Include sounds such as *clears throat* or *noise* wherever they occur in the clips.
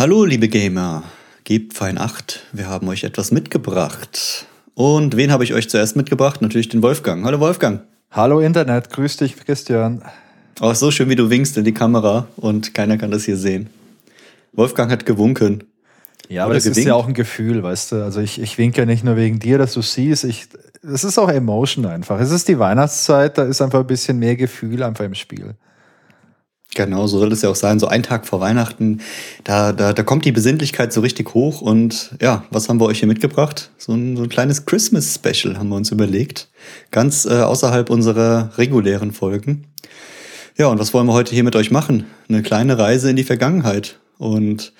Hallo, liebe Gamer. Gebt fein Acht, wir haben euch etwas mitgebracht. Und wen habe ich euch zuerst mitgebracht? Natürlich den Wolfgang. Hallo Wolfgang. Hallo Internet, grüß dich Christian. Auch so schön, wie du winkst in die Kamera und keiner kann das hier sehen. Wolfgang hat gewunken. Ja, aber Oder das gewinkt. ist ja auch ein Gefühl, weißt du. Also ich, ich winke ja nicht nur wegen dir, dass du siehst. Ich, es ist auch Emotion einfach. Es ist die Weihnachtszeit, da ist einfach ein bisschen mehr Gefühl einfach im Spiel. Genau, so soll es ja auch sein. So ein Tag vor Weihnachten, da, da, da kommt die Besinnlichkeit so richtig hoch. Und ja, was haben wir euch hier mitgebracht? So ein, so ein kleines Christmas-Special haben wir uns überlegt. Ganz äh, außerhalb unserer regulären Folgen. Ja, und was wollen wir heute hier mit euch machen? Eine kleine Reise in die Vergangenheit. Und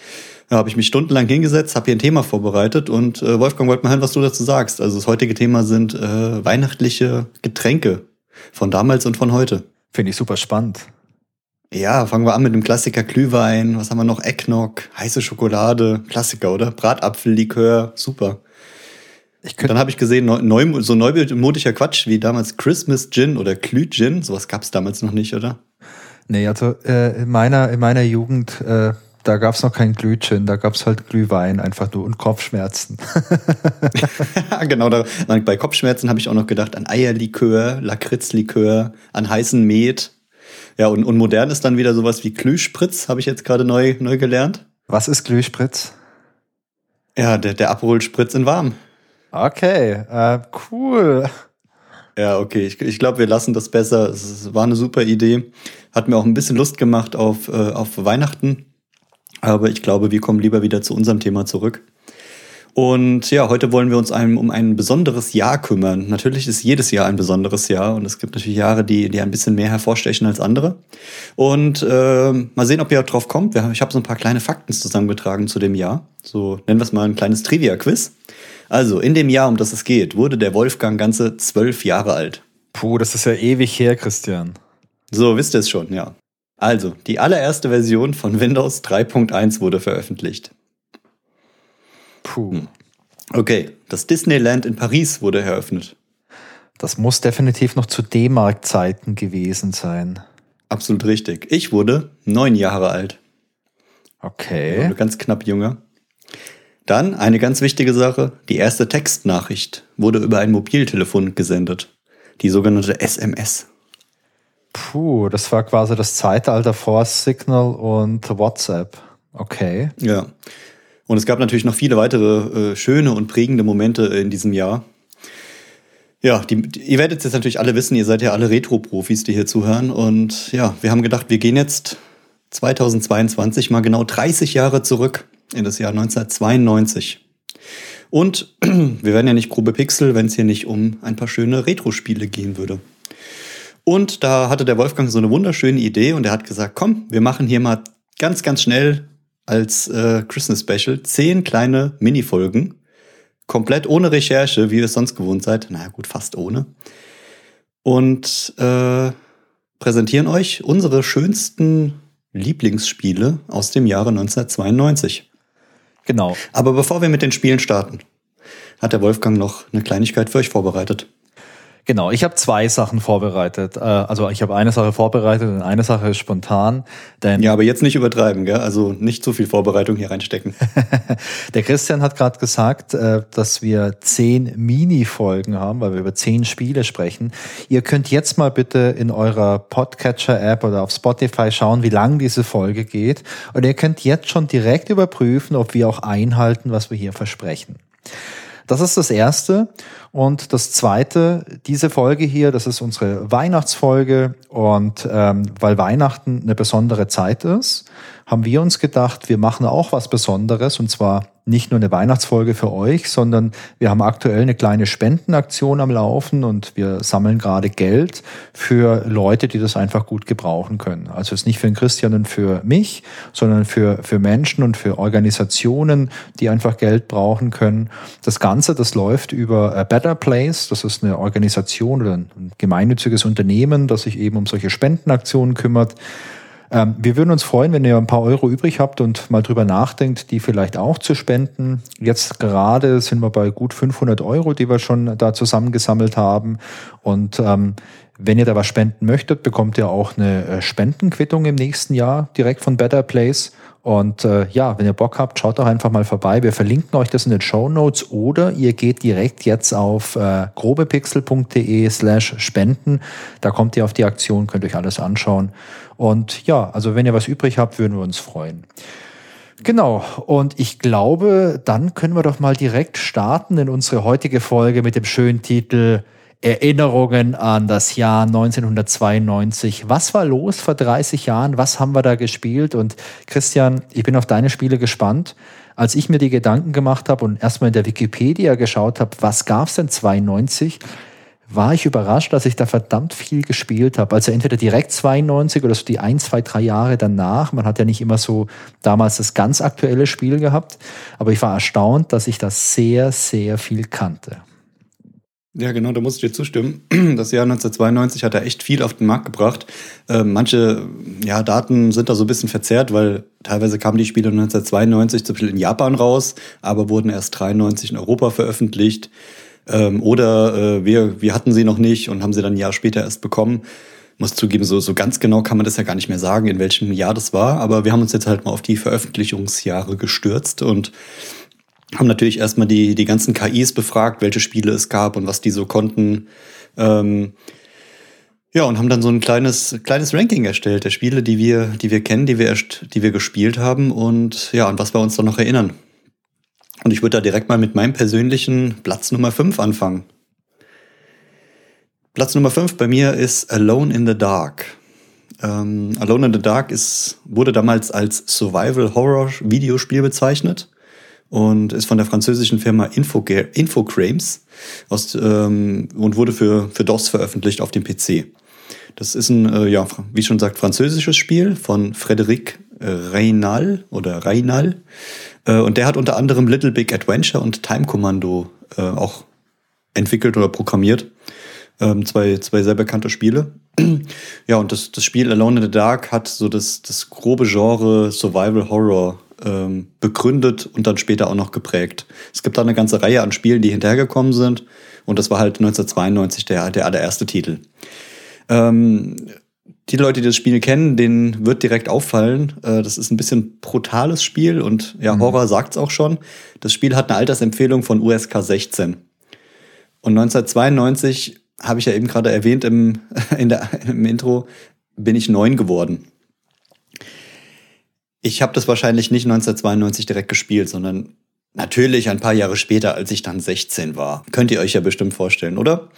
da habe ich mich stundenlang hingesetzt, habe hier ein Thema vorbereitet und äh, Wolfgang wollte mal hören, was du dazu sagst. Also das heutige Thema sind äh, weihnachtliche Getränke von damals und von heute. Finde ich super spannend. Ja, fangen wir an mit dem Klassiker Glühwein. Was haben wir noch? Eggnog, heiße Schokolade, Klassiker, oder? Bratapfellikör, super. Dann habe ich gesehen, neu, so neumodischer Quatsch wie damals Christmas Gin oder Glüh Gin. Sowas gab es damals noch nicht, oder? Nee, also äh, in, meiner, in meiner Jugend äh, da gab es noch kein Glühchen, da gab es halt Glühwein einfach nur und Kopfschmerzen. *laughs* *laughs* genau, da, bei Kopfschmerzen habe ich auch noch gedacht an Eierlikör, Lakritzlikör, an heißen Met. Ja, und, und modern ist dann wieder sowas wie Glühspritz, habe ich jetzt gerade neu, neu gelernt. Was ist Glühspritz? Ja, der, der Abholspritz in warm. Okay, äh, cool. Ja, okay. Ich, ich glaube, wir lassen das besser. Es war eine super Idee. Hat mir auch ein bisschen Lust gemacht auf, äh, auf Weihnachten. Aber ich glaube, wir kommen lieber wieder zu unserem Thema zurück. Und ja, heute wollen wir uns einem, um ein besonderes Jahr kümmern. Natürlich ist jedes Jahr ein besonderes Jahr und es gibt natürlich Jahre, die, die ein bisschen mehr hervorstechen als andere. Und äh, mal sehen, ob ihr drauf kommt. Ich habe so ein paar kleine Fakten zusammengetragen zu dem Jahr. So nennen wir es mal ein kleines Trivia-Quiz. Also, in dem Jahr, um das es geht, wurde der Wolfgang ganze zwölf Jahre alt. Puh, das ist ja ewig her, Christian. So, wisst ihr es schon, ja. Also, die allererste Version von Windows 3.1 wurde veröffentlicht. Puh. Hm. Okay, das Disneyland in Paris wurde eröffnet. Das muss definitiv noch zu D-Mark-Zeiten gewesen sein. Absolut richtig. Ich wurde neun Jahre alt. Okay. Also ganz knapp jünger. Dann eine ganz wichtige Sache. Die erste Textnachricht wurde über ein Mobiltelefon gesendet. Die sogenannte SMS. Puh, das war quasi das Zeitalter vor Signal und WhatsApp. Okay. Ja. Und es gab natürlich noch viele weitere äh, schöne und prägende Momente in diesem Jahr. Ja, die, die, ihr werdet jetzt natürlich alle wissen, ihr seid ja alle Retro-Profis, die hier zuhören. Und ja, wir haben gedacht, wir gehen jetzt 2022 mal genau 30 Jahre zurück in das Jahr 1992. Und *clears throat* wir werden ja nicht grobe Pixel, wenn es hier nicht um ein paar schöne Retro-Spiele gehen würde. Und da hatte der Wolfgang so eine wunderschöne Idee und er hat gesagt, komm, wir machen hier mal ganz, ganz schnell als äh, Christmas Special zehn kleine Minifolgen. Komplett ohne Recherche, wie ihr es sonst gewohnt seid. Na naja, gut, fast ohne. Und äh, präsentieren euch unsere schönsten Lieblingsspiele aus dem Jahre 1992. Genau. Aber bevor wir mit den Spielen starten, hat der Wolfgang noch eine Kleinigkeit für euch vorbereitet. Genau, ich habe zwei Sachen vorbereitet. Äh, also ich habe eine Sache vorbereitet und eine Sache spontan. Denn ja, aber jetzt nicht übertreiben, gell? Also nicht zu viel Vorbereitung hier reinstecken. *laughs* Der Christian hat gerade gesagt, äh, dass wir zehn Mini-Folgen haben, weil wir über zehn Spiele sprechen. Ihr könnt jetzt mal bitte in eurer Podcatcher-App oder auf Spotify schauen, wie lang diese Folge geht. Und ihr könnt jetzt schon direkt überprüfen, ob wir auch einhalten, was wir hier versprechen. Das ist das Erste. Und das Zweite, diese Folge hier, das ist unsere Weihnachtsfolge. Und ähm, weil Weihnachten eine besondere Zeit ist, haben wir uns gedacht, wir machen auch was Besonderes. Und zwar nicht nur eine Weihnachtsfolge für euch, sondern wir haben aktuell eine kleine Spendenaktion am Laufen und wir sammeln gerade Geld für Leute, die das einfach gut gebrauchen können. Also es ist nicht für den Christian und für mich, sondern für, für Menschen und für Organisationen, die einfach Geld brauchen können. Das Ganze, das läuft über A Better Place. Das ist eine Organisation oder ein gemeinnütziges Unternehmen, das sich eben um solche Spendenaktionen kümmert. Ähm, wir würden uns freuen, wenn ihr ein paar Euro übrig habt und mal drüber nachdenkt, die vielleicht auch zu spenden. Jetzt gerade sind wir bei gut 500 Euro, die wir schon da zusammengesammelt haben. Und ähm, Wenn ihr da was spenden möchtet, bekommt ihr auch eine äh, Spendenquittung im nächsten Jahr direkt von Better Place. Und äh, ja, wenn ihr Bock habt, schaut doch einfach mal vorbei. Wir verlinken euch das in den Show Notes oder ihr geht direkt jetzt auf äh, grobepixel.de slash spenden. Da kommt ihr auf die Aktion, könnt euch alles anschauen. Und ja, also wenn ihr was übrig habt, würden wir uns freuen. Genau, und ich glaube, dann können wir doch mal direkt starten in unsere heutige Folge mit dem schönen Titel Erinnerungen an das Jahr 1992. Was war los vor 30 Jahren? Was haben wir da gespielt? Und Christian, ich bin auf deine Spiele gespannt. Als ich mir die Gedanken gemacht habe und erstmal in der Wikipedia geschaut habe, was gab es denn 92, war ich überrascht, dass ich da verdammt viel gespielt habe. Also entweder direkt 92 oder so die ein, zwei, drei Jahre danach. Man hat ja nicht immer so damals das ganz aktuelle Spiel gehabt. Aber ich war erstaunt, dass ich das sehr, sehr viel kannte. Ja, genau, da muss ich dir zustimmen. *clears throat* Das Jahr 1992 hat er echt viel auf den Markt gebracht. Äh, manche ja, Daten sind da so ein bisschen verzerrt, weil teilweise kamen die Spiele 1992 zum Beispiel in Japan raus, aber wurden erst 93 in Europa veröffentlicht. Ähm, oder äh, wir, wir hatten sie noch nicht und haben sie dann ein Jahr später erst bekommen. Muss zugeben, so, so ganz genau kann man das ja gar nicht mehr sagen, in welchem Jahr das war. Aber wir haben uns jetzt halt mal auf die Veröffentlichungsjahre gestürzt und haben natürlich erstmal die, die ganzen KIs befragt, welche Spiele es gab und was die so konnten. Ähm, ja, und haben dann so ein kleines, kleines Ranking erstellt der Spiele, die wir, die wir kennen, die wir, erst, die wir gespielt haben und ja, an was wir uns dann noch erinnern. Und ich würde da direkt mal mit meinem persönlichen Platz Nummer 5 anfangen. Platz Nummer 5 bei mir ist Alone in the Dark. Ähm, Alone in the Dark ist, wurde damals als Survival-Horror-Videospiel bezeichnet und ist von der französischen Firma Infog Infocrames aus, ähm, und wurde für, für DOS veröffentlicht auf dem PC. Das ist ein, äh, ja, wie schon sagt, französisches Spiel von Frédéric Reynal oder Reynal. Äh, und der hat unter anderem Little Big Adventure und Time Commando äh, auch entwickelt oder programmiert. Ähm, zwei, zwei sehr bekannte Spiele. *clears throat* ja, und das, das Spiel Alone in the Dark hat so das, das grobe Genre Survival Horror ähm, begründet und dann später auch noch geprägt. Es gibt da eine ganze Reihe an Spielen, die hinterhergekommen sind. Und das war halt 1992 der, der allererste Titel. Ähm, die Leute, die das Spiel kennen, denen wird direkt auffallen. Äh, das ist ein bisschen brutales Spiel und ja, mhm. Horror sagt's auch schon. Das Spiel hat eine Altersempfehlung von USK 16. Und 1992 habe ich ja eben gerade erwähnt im, *laughs* in der, im Intro, bin ich neun geworden. Ich habe das wahrscheinlich nicht 1992 direkt gespielt, sondern natürlich ein paar Jahre später, als ich dann 16 war. Könnt ihr euch ja bestimmt vorstellen, oder?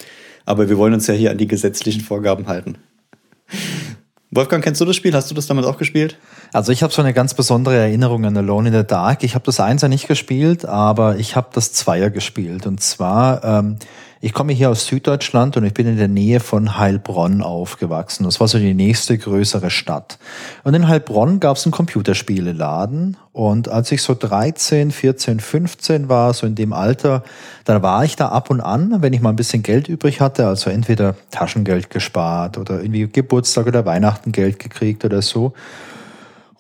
Aber wir wollen uns ja hier an die gesetzlichen Vorgaben halten. Wolfgang, kennst du das Spiel? Hast du das damals auch gespielt? Also ich habe so eine ganz besondere Erinnerung an Alone in the Dark. Ich habe das Einser nicht gespielt, aber ich habe das Zweier gespielt. Und zwar ähm, ich komme hier aus Süddeutschland und ich bin in der Nähe von Heilbronn aufgewachsen. Das war so die nächste größere Stadt. Und in Heilbronn gab es einen Computerspieleladen. Und als ich so 13, 14, 15 war, so in dem Alter, da war ich da ab und an, wenn ich mal ein bisschen Geld übrig hatte, also entweder Taschengeld gespart oder irgendwie Geburtstag oder Weihnachten Geld gekriegt oder so.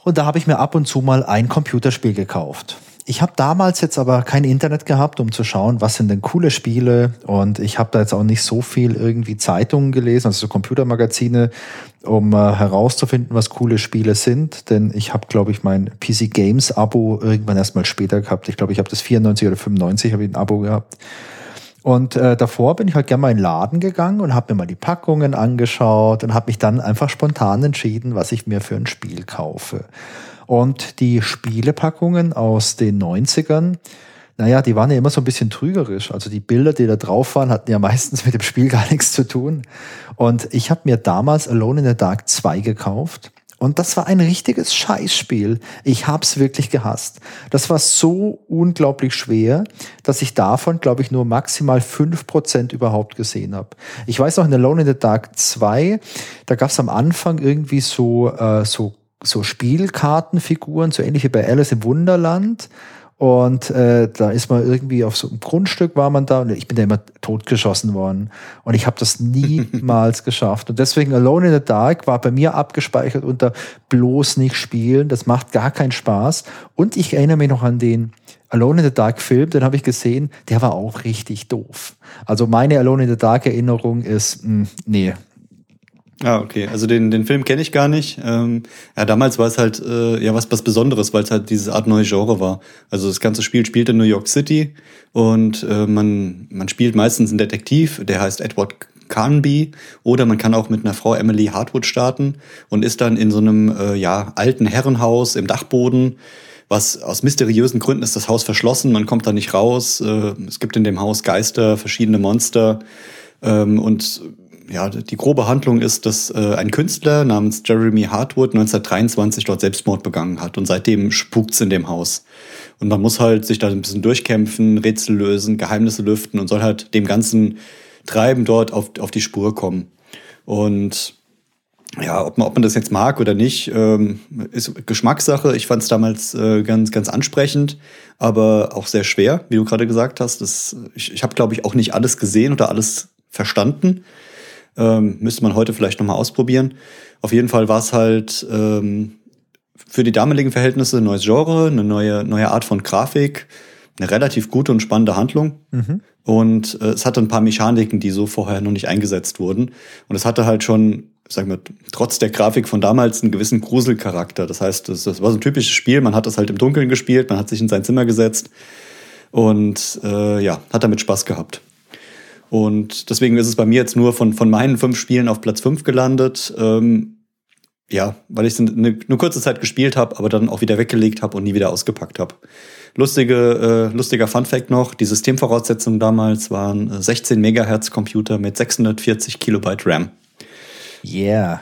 Und da habe ich mir ab und zu mal ein Computerspiel gekauft. Ich habe damals jetzt aber kein Internet gehabt, um zu schauen, was sind denn coole Spiele. Und ich habe da jetzt auch nicht so viel irgendwie Zeitungen gelesen, also so Computermagazine, um äh, herauszufinden, was coole Spiele sind. Denn ich habe, glaube ich, mein PC Games Abo irgendwann erst mal später gehabt. Ich glaube, ich habe das 94 oder 95 habe ich ein Abo gehabt. Und äh, davor bin ich halt gerne mal in den Laden gegangen und habe mir mal die Packungen angeschaut und habe mich dann einfach spontan entschieden, was ich mir für ein Spiel kaufe. Und die Spielepackungen aus den 90ern, naja, die waren ja immer so ein bisschen trügerisch. Also die Bilder, die da drauf waren, hatten ja *laughs* meistens mit dem Spiel gar nichts zu tun. Und ich habe mir damals Alone in the Dark 2 gekauft. Und das war ein richtiges Scheißspiel. Ich hab's wirklich gehasst. Das war so unglaublich schwer, dass ich davon, glaube ich, nur maximal fünf Prozent überhaupt gesehen habe. Ich weiß noch, in Alone in the Dark 2, da gab's am Anfang irgendwie so, äh, so so Spielkartenfiguren, so ähnlich wie bei Alice im Wunderland. Und äh, da ist man irgendwie auf so einem Grundstück war man da und ich bin da immer totgeschossen worden. Und ich habe das *laughs* niemals geschafft. Und deswegen Alone in the Dark war bei mir abgespeichert unter bloß nicht spielen. Das macht gar keinen Spaß. Und ich erinnere mich noch an den Alone in the Dark Film, den habe ich gesehen, der war auch richtig doof. Also meine Alone in the Dark Erinnerung ist, mh, hm, nee, Ah, okay. Also den, den Film kenne ich gar nicht. Ähm, ja, damals war es halt äh, ja was, was Besonderes, weil es halt diese Art neue Genre war. Also das ganze Spiel spielt in New York City und äh, man, man spielt meistens einen Detektiv, der heißt Edward Carnby, oder man kann auch mit einer Frau Emily Hartwood starten und ist dann in so einem äh, ja, alten Herrenhaus im Dachboden was aus mysteriösen Gründen ist das Haus verschlossen, man kommt da nicht raus. Äh, es gibt in dem Haus Geister, verschiedene Monster. Ähm, und ja, die grobe Handlung ist, dass äh, ein Künstler namens Jeremy Hartwood 1923 dort Selbstmord begangen hat und seitdem spukt's in dem Haus. Und man muss halt sich da ein bisschen durchkämpfen, Rätsel lösen, Geheimnisse lüften und soll halt dem ganzen Treiben dort auf, auf die Spur kommen. Und ja, ob man, ob man das jetzt mag oder nicht, ähm, ist Geschmackssache. Ich fand es damals äh, ganz, ganz ansprechend, aber auch sehr schwer, wie du gerade gesagt hast. Das, ich ich habe, glaube ich, auch nicht alles gesehen oder alles verstanden. Ähm, müsste man heute vielleicht nochmal ausprobieren. Auf jeden Fall war es halt ähm, für die damaligen Verhältnisse ein neues Genre, eine neue, neue Art von Grafik, eine relativ gute und spannende Handlung. Mhm. Und äh, es hatte ein paar Mechaniken, die so vorher noch nicht eingesetzt wurden. Und es hatte halt schon, sagen wir, trotz der Grafik von damals einen gewissen Gruselcharakter. Das heißt, das, das war so ein typisches Spiel, man hat das halt im Dunkeln gespielt, man hat sich in sein Zimmer gesetzt und äh, ja, hat damit Spaß gehabt. Und deswegen ist es bei mir jetzt nur von, von meinen fünf Spielen auf Platz fünf gelandet. Ähm, ja, weil ich es eine, eine kurze Zeit gespielt habe, aber dann auch wieder weggelegt habe und nie wieder ausgepackt habe. Lustige, äh, lustiger Funfact noch, die Systemvoraussetzungen damals waren 16 äh, Megahertz Computer mit 640 Kilobyte RAM. Yeah.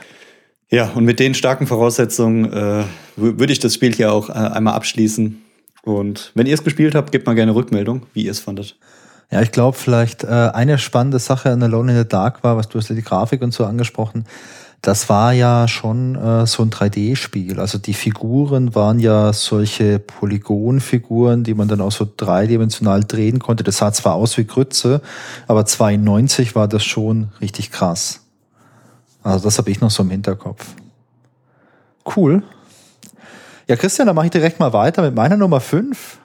Ja, und mit den starken Voraussetzungen äh, würde ich das Spiel hier auch äh, einmal abschließen. Und wenn ihr es gespielt habt, gebt mal gerne Rückmeldung, wie ihr es fandet. Ja, ich glaube vielleicht äh, eine spannende Sache an Alone in the Dark war, was du hast ja die Grafik und so angesprochen. Das war ja schon äh, so ein 3D-Spiel. Also die Figuren waren ja solche Polygonfiguren, die man dann auch so dreidimensional drehen konnte. Das sah zwar aus wie Grütze, aber 92 war das schon richtig krass. Also das habe ich noch so im Hinterkopf. Cool. Ja, Christian, dann mache ich direkt mal weiter mit meiner Nummer 5.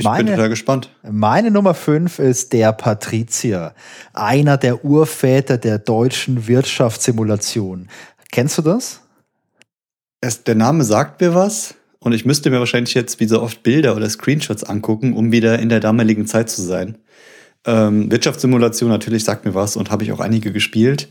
Ich meine, bin total gespannt. Meine Nummer 5 ist der Patrizier, einer der Urväter der deutschen Wirtschaftssimulation. Kennst du das? Es, der Name sagt mir was und ich müsste mir wahrscheinlich jetzt wie so oft Bilder oder Screenshots angucken, um wieder in der damaligen Zeit zu sein. Ähm, Wirtschaftssimulation natürlich sagt mir was und habe ich auch einige gespielt.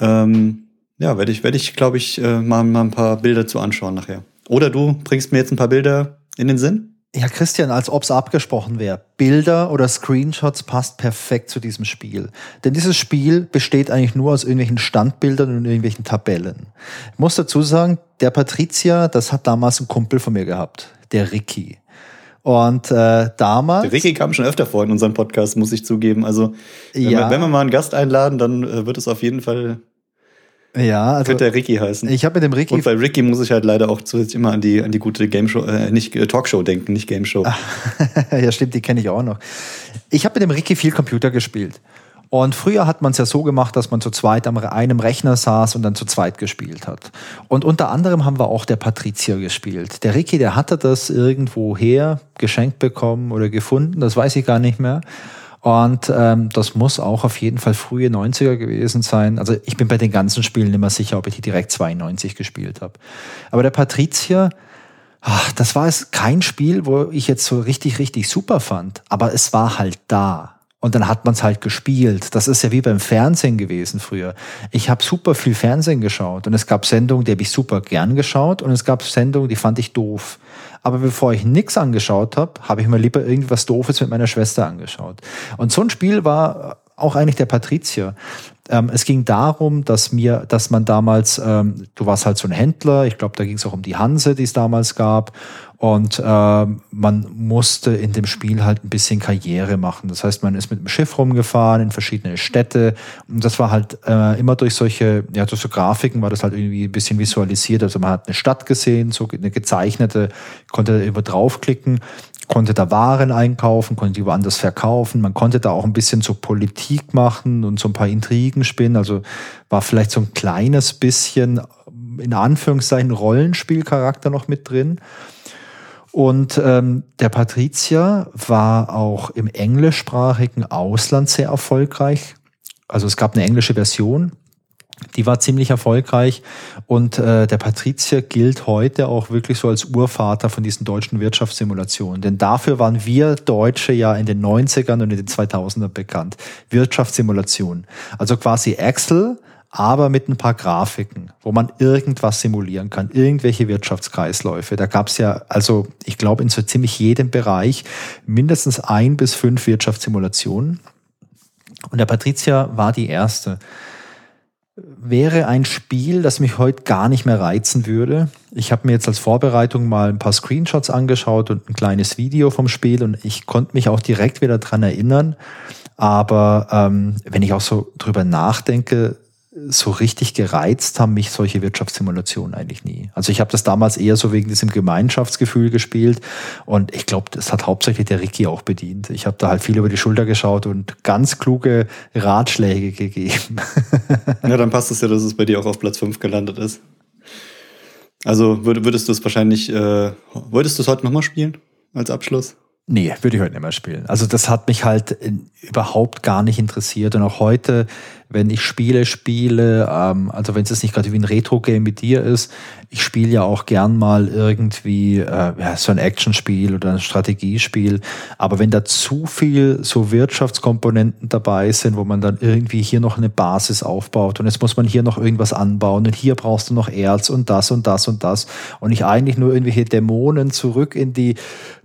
Ähm, ja, werde ich, werde ich, glaube ich, äh, mal, mal ein paar Bilder zu anschauen nachher. Oder du bringst mir jetzt ein paar Bilder in den Sinn? Ja, Christian, als ob es abgesprochen wäre. Bilder oder Screenshots passt perfekt zu diesem Spiel. Denn dieses Spiel besteht eigentlich nur aus irgendwelchen Standbildern und irgendwelchen Tabellen. Ich muss dazu sagen, der Patricia, das hat damals ein Kumpel von mir gehabt, der Ricky. Und äh, damals. Der Ricky kam schon öfter vor in unserem Podcast, muss ich zugeben. Also, wenn, ja. wir, wenn wir mal einen Gast einladen, dann äh, wird es auf jeden Fall ja, also könnte der Ricky heißen. Ich habe mit dem Ricky und bei Ricky muss ich halt leider auch zusätzlich immer an die an die gute Game Show, äh, nicht äh, Talkshow denken, nicht Game Show. *laughs* ja, stimmt, die kenne ich auch noch. Ich habe mit dem Ricky viel Computer gespielt. Und früher hat man es ja so gemacht, dass man zu zweit am einem Rechner saß und dann zu zweit gespielt hat. Und unter anderem haben wir auch der Patrizier gespielt. Der Ricky, der hatte das irgendwo her geschenkt bekommen oder gefunden, das weiß ich gar nicht mehr. Und ähm, das muss auch auf jeden Fall frühe 90er gewesen sein. Also ich bin bei den ganzen Spielen immer sicher, ob ich die direkt 92 gespielt habe. Aber der Patrizier, ach, das war es kein Spiel, wo ich jetzt so richtig, richtig super fand. Aber es war halt da. Und dann hat man es halt gespielt. Das ist ja wie beim Fernsehen gewesen früher. Ich habe super viel Fernsehen geschaut und es gab Sendungen, die habe ich super gern geschaut und es gab Sendungen, die fand ich doof. Aber bevor ich nichts angeschaut habe, habe ich mir lieber irgendwas Doofes mit meiner Schwester angeschaut. Und so ein Spiel war auch eigentlich der Patrizier. Ähm, es ging darum, dass mir, dass man damals, ähm, du warst halt so ein Händler, ich glaube, da ging es auch um die Hanse, die es damals gab. Und äh, man musste in dem Spiel halt ein bisschen Karriere machen. Das heißt, man ist mit dem Schiff rumgefahren in verschiedene Städte. Und das war halt äh, immer durch solche, ja, durch so Grafiken war das halt irgendwie ein bisschen visualisiert. Also man hat eine Stadt gesehen, so eine gezeichnete, konnte über draufklicken konnte da Waren einkaufen, konnte die woanders verkaufen. Man konnte da auch ein bisschen so Politik machen und so ein paar Intrigen spinnen. Also war vielleicht so ein kleines bisschen in Anführungszeichen Rollenspielcharakter noch mit drin. Und ähm, der Patrizier war auch im englischsprachigen Ausland sehr erfolgreich. Also es gab eine englische Version. Die war ziemlich erfolgreich und äh, der Patrizier gilt heute auch wirklich so als Urvater von diesen deutschen Wirtschaftssimulationen. Denn dafür waren wir Deutsche ja in den 90ern und in den 2000ern bekannt. Wirtschaftssimulation. Also quasi Excel, aber mit ein paar Grafiken, wo man irgendwas simulieren kann, irgendwelche Wirtschaftskreisläufe. Da gab es ja, also ich glaube, in so ziemlich jedem Bereich mindestens ein bis fünf Wirtschaftssimulationen. Und der Patrizier war die erste. Wäre ein Spiel, das mich heute gar nicht mehr reizen würde. Ich habe mir jetzt als Vorbereitung mal ein paar Screenshots angeschaut und ein kleines Video vom Spiel und ich konnte mich auch direkt wieder dran erinnern. Aber ähm, wenn ich auch so drüber nachdenke, so richtig gereizt haben mich solche Wirtschaftssimulationen eigentlich nie. Also ich habe das damals eher so wegen diesem Gemeinschaftsgefühl gespielt und ich glaube, das hat hauptsächlich der Ricky auch bedient. Ich habe da halt viel über die Schulter geschaut und ganz kluge Ratschläge gegeben. *laughs* ja, dann passt es ja, dass es bei dir auch auf Platz 5 gelandet ist. Also würdest du es wahrscheinlich, äh, wolltest du es heute nochmal spielen als Abschluss? Nee, würde ich heute nicht mehr spielen. Also das hat mich halt überhaupt gar nicht interessiert. Und auch heute, wenn ich Spiele spiele, ähm, also wenn es jetzt nicht gerade wie ein Retro-Game mit dir ist, ich spiele ja auch gern mal irgendwie äh, ja, so ein Actionspiel oder ein Strategiespiel. Aber wenn da zu viel so Wirtschaftskomponenten dabei sind, wo man dann irgendwie hier noch eine Basis aufbaut und jetzt muss man hier noch irgendwas anbauen und hier brauchst du noch Erz und das und das und das und ich eigentlich nur irgendwelche Dämonen zurück in die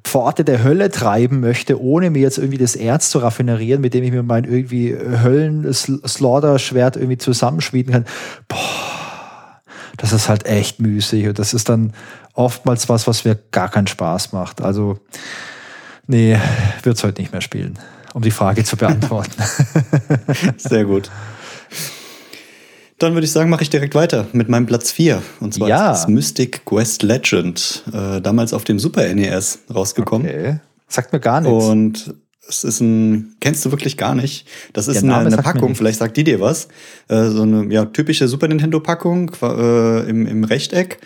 Pforte der Hölle treiben möchte, ohne mir jetzt irgendwie das Erz zu raffinerieren, mit dem ich mir mein irgendwie Höllen-Slaughter-Schwert irgendwie zusammenschmieden kann. Boah das ist halt echt müßig und das ist dann oftmals was, was mir gar keinen Spaß macht. Also, nee, wird es heute nicht mehr spielen, um die Frage zu beantworten. *laughs* Sehr gut. Dann würde ich sagen, mache ich direkt weiter mit meinem Platz 4. Und zwar ja. das Mystic Quest Legend. Äh, damals auf dem Super NES rausgekommen. Okay. Sagt mir gar nichts. Und es ist ein, kennst du wirklich gar nicht. Das ist eine, eine Packung, vielleicht sagt die dir was. Äh, so eine ja, typische Super Nintendo-Packung äh, im, im Rechteck.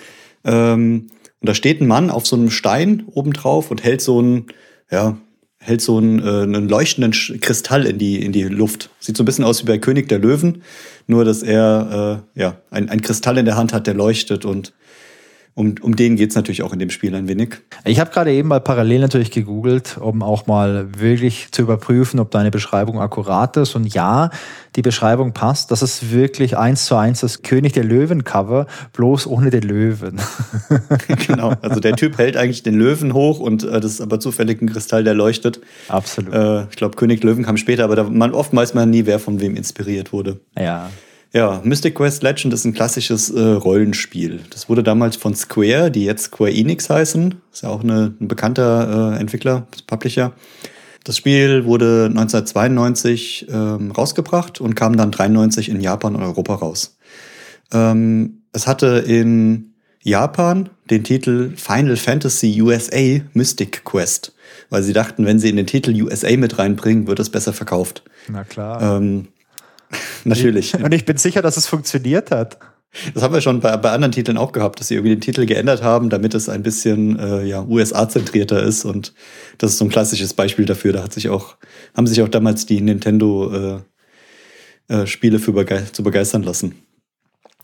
Ähm, und da steht ein Mann auf so einem Stein obendrauf und hält so einen, ja, hält so einen, äh, einen leuchtenden Kristall in die, in die Luft. Sieht so ein bisschen aus wie bei König der Löwen, nur dass er äh, ja, ein, ein Kristall in der Hand hat, der leuchtet und um, um den geht es natürlich auch in dem Spiel ein wenig. Ich habe gerade eben mal parallel natürlich gegoogelt, um auch mal wirklich zu überprüfen, ob deine Beschreibung akkurat ist. Und ja, die Beschreibung passt. Das ist wirklich eins zu eins das König der Löwen-Cover, bloß ohne den Löwen. *laughs* genau, also der Typ hält eigentlich den Löwen hoch und äh, das ist aber zufällig ein Kristall, der leuchtet. Absolut. Äh, ich glaube, König Löwen kam später, aber da, man, oft weiß man nie, wer von wem inspiriert wurde. Ja. Ja, Mystic Quest Legend ist ein klassisches äh, Rollenspiel. Das wurde damals von Square, die jetzt Square Enix heißen. Ist ja auch eine, ein bekannter äh, Entwickler, Publisher. Das Spiel wurde 1992 ähm, rausgebracht und kam dann 93 in Japan und Europa raus. Ähm, es hatte in Japan den Titel Final Fantasy USA Mystic Quest, weil sie dachten, wenn sie in den Titel USA mit reinbringen, wird es besser verkauft. Na klar. Ähm, Natürlich. Und ich bin sicher, dass es funktioniert hat. Das haben wir schon bei, bei anderen Titeln auch gehabt, dass sie irgendwie den Titel geändert haben, damit es ein bisschen äh, ja, USA-zentrierter ist. Und das ist so ein klassisches Beispiel dafür. Da hat sich auch, haben sich auch damals die Nintendo äh, äh, Spiele für bege zu begeistern lassen.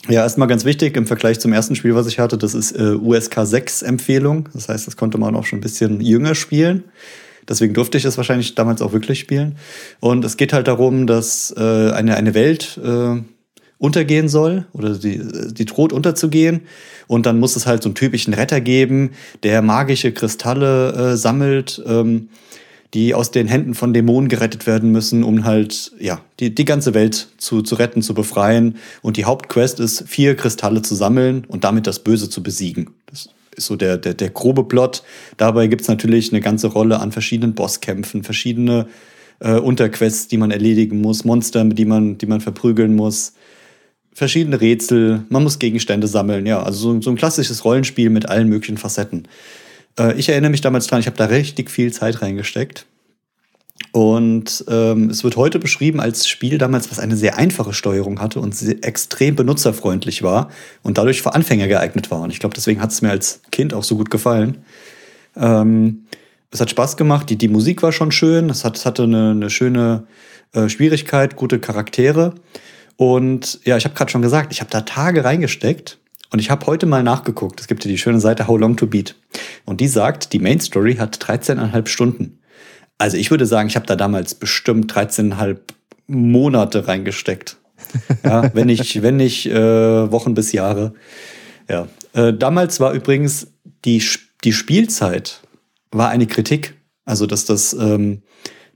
Ja, erstmal ganz wichtig im Vergleich zum ersten Spiel, was ich hatte, das ist äh, USK 6 Empfehlung. Das heißt, das konnte man auch schon ein bisschen jünger spielen. Deswegen durfte ich das wahrscheinlich damals auch wirklich spielen. Und es geht halt darum, dass äh, eine, eine Welt äh, untergehen soll oder die, die droht unterzugehen. Und dann muss es halt so einen typischen Retter geben, der magische Kristalle äh, sammelt, ähm, die aus den Händen von Dämonen gerettet werden müssen, um halt ja die, die ganze Welt zu, zu retten, zu befreien. Und die Hauptquest ist, vier Kristalle zu sammeln und damit das Böse zu besiegen. So der, der, der grobe Plot. Dabei gibt's natürlich eine ganze Rolle an verschiedenen Bosskämpfen, verschiedene äh, Unterquests, die man erledigen muss, Monster, die man, die man verprügeln muss, verschiedene Rätsel, man muss Gegenstände sammeln, ja, also so, so ein klassisches Rollenspiel mit allen möglichen Facetten. Äh, ich erinnere mich damals dran, ich habe da richtig viel Zeit reingesteckt. Und ähm, es wird heute beschrieben als Spiel damals, was eine sehr einfache Steuerung hatte und extrem benutzerfreundlich war und dadurch für Anfänger geeignet war. Und ich glaube, deswegen hat es mir als Kind auch so gut gefallen. Ähm, es hat Spaß gemacht, die, die Musik war schon schön, es, hat, es hatte eine, eine schöne äh, Schwierigkeit, gute Charaktere. Und ja, ich habe gerade schon gesagt, ich habe da Tage reingesteckt und ich habe heute mal nachgeguckt. Es gibt ja die schöne Seite How Long to Beat. Und die sagt, die Main Story hat 13,5 Stunden. Also ich würde sagen, ich habe da damals bestimmt 13,5 Monate reingesteckt. *laughs* Ja, wenn nicht, wenn nicht äh, Wochen bis Jahre. Ja. Äh, damals war übrigens die, die Spielzeit war eine Kritik. Also, dass das ähm,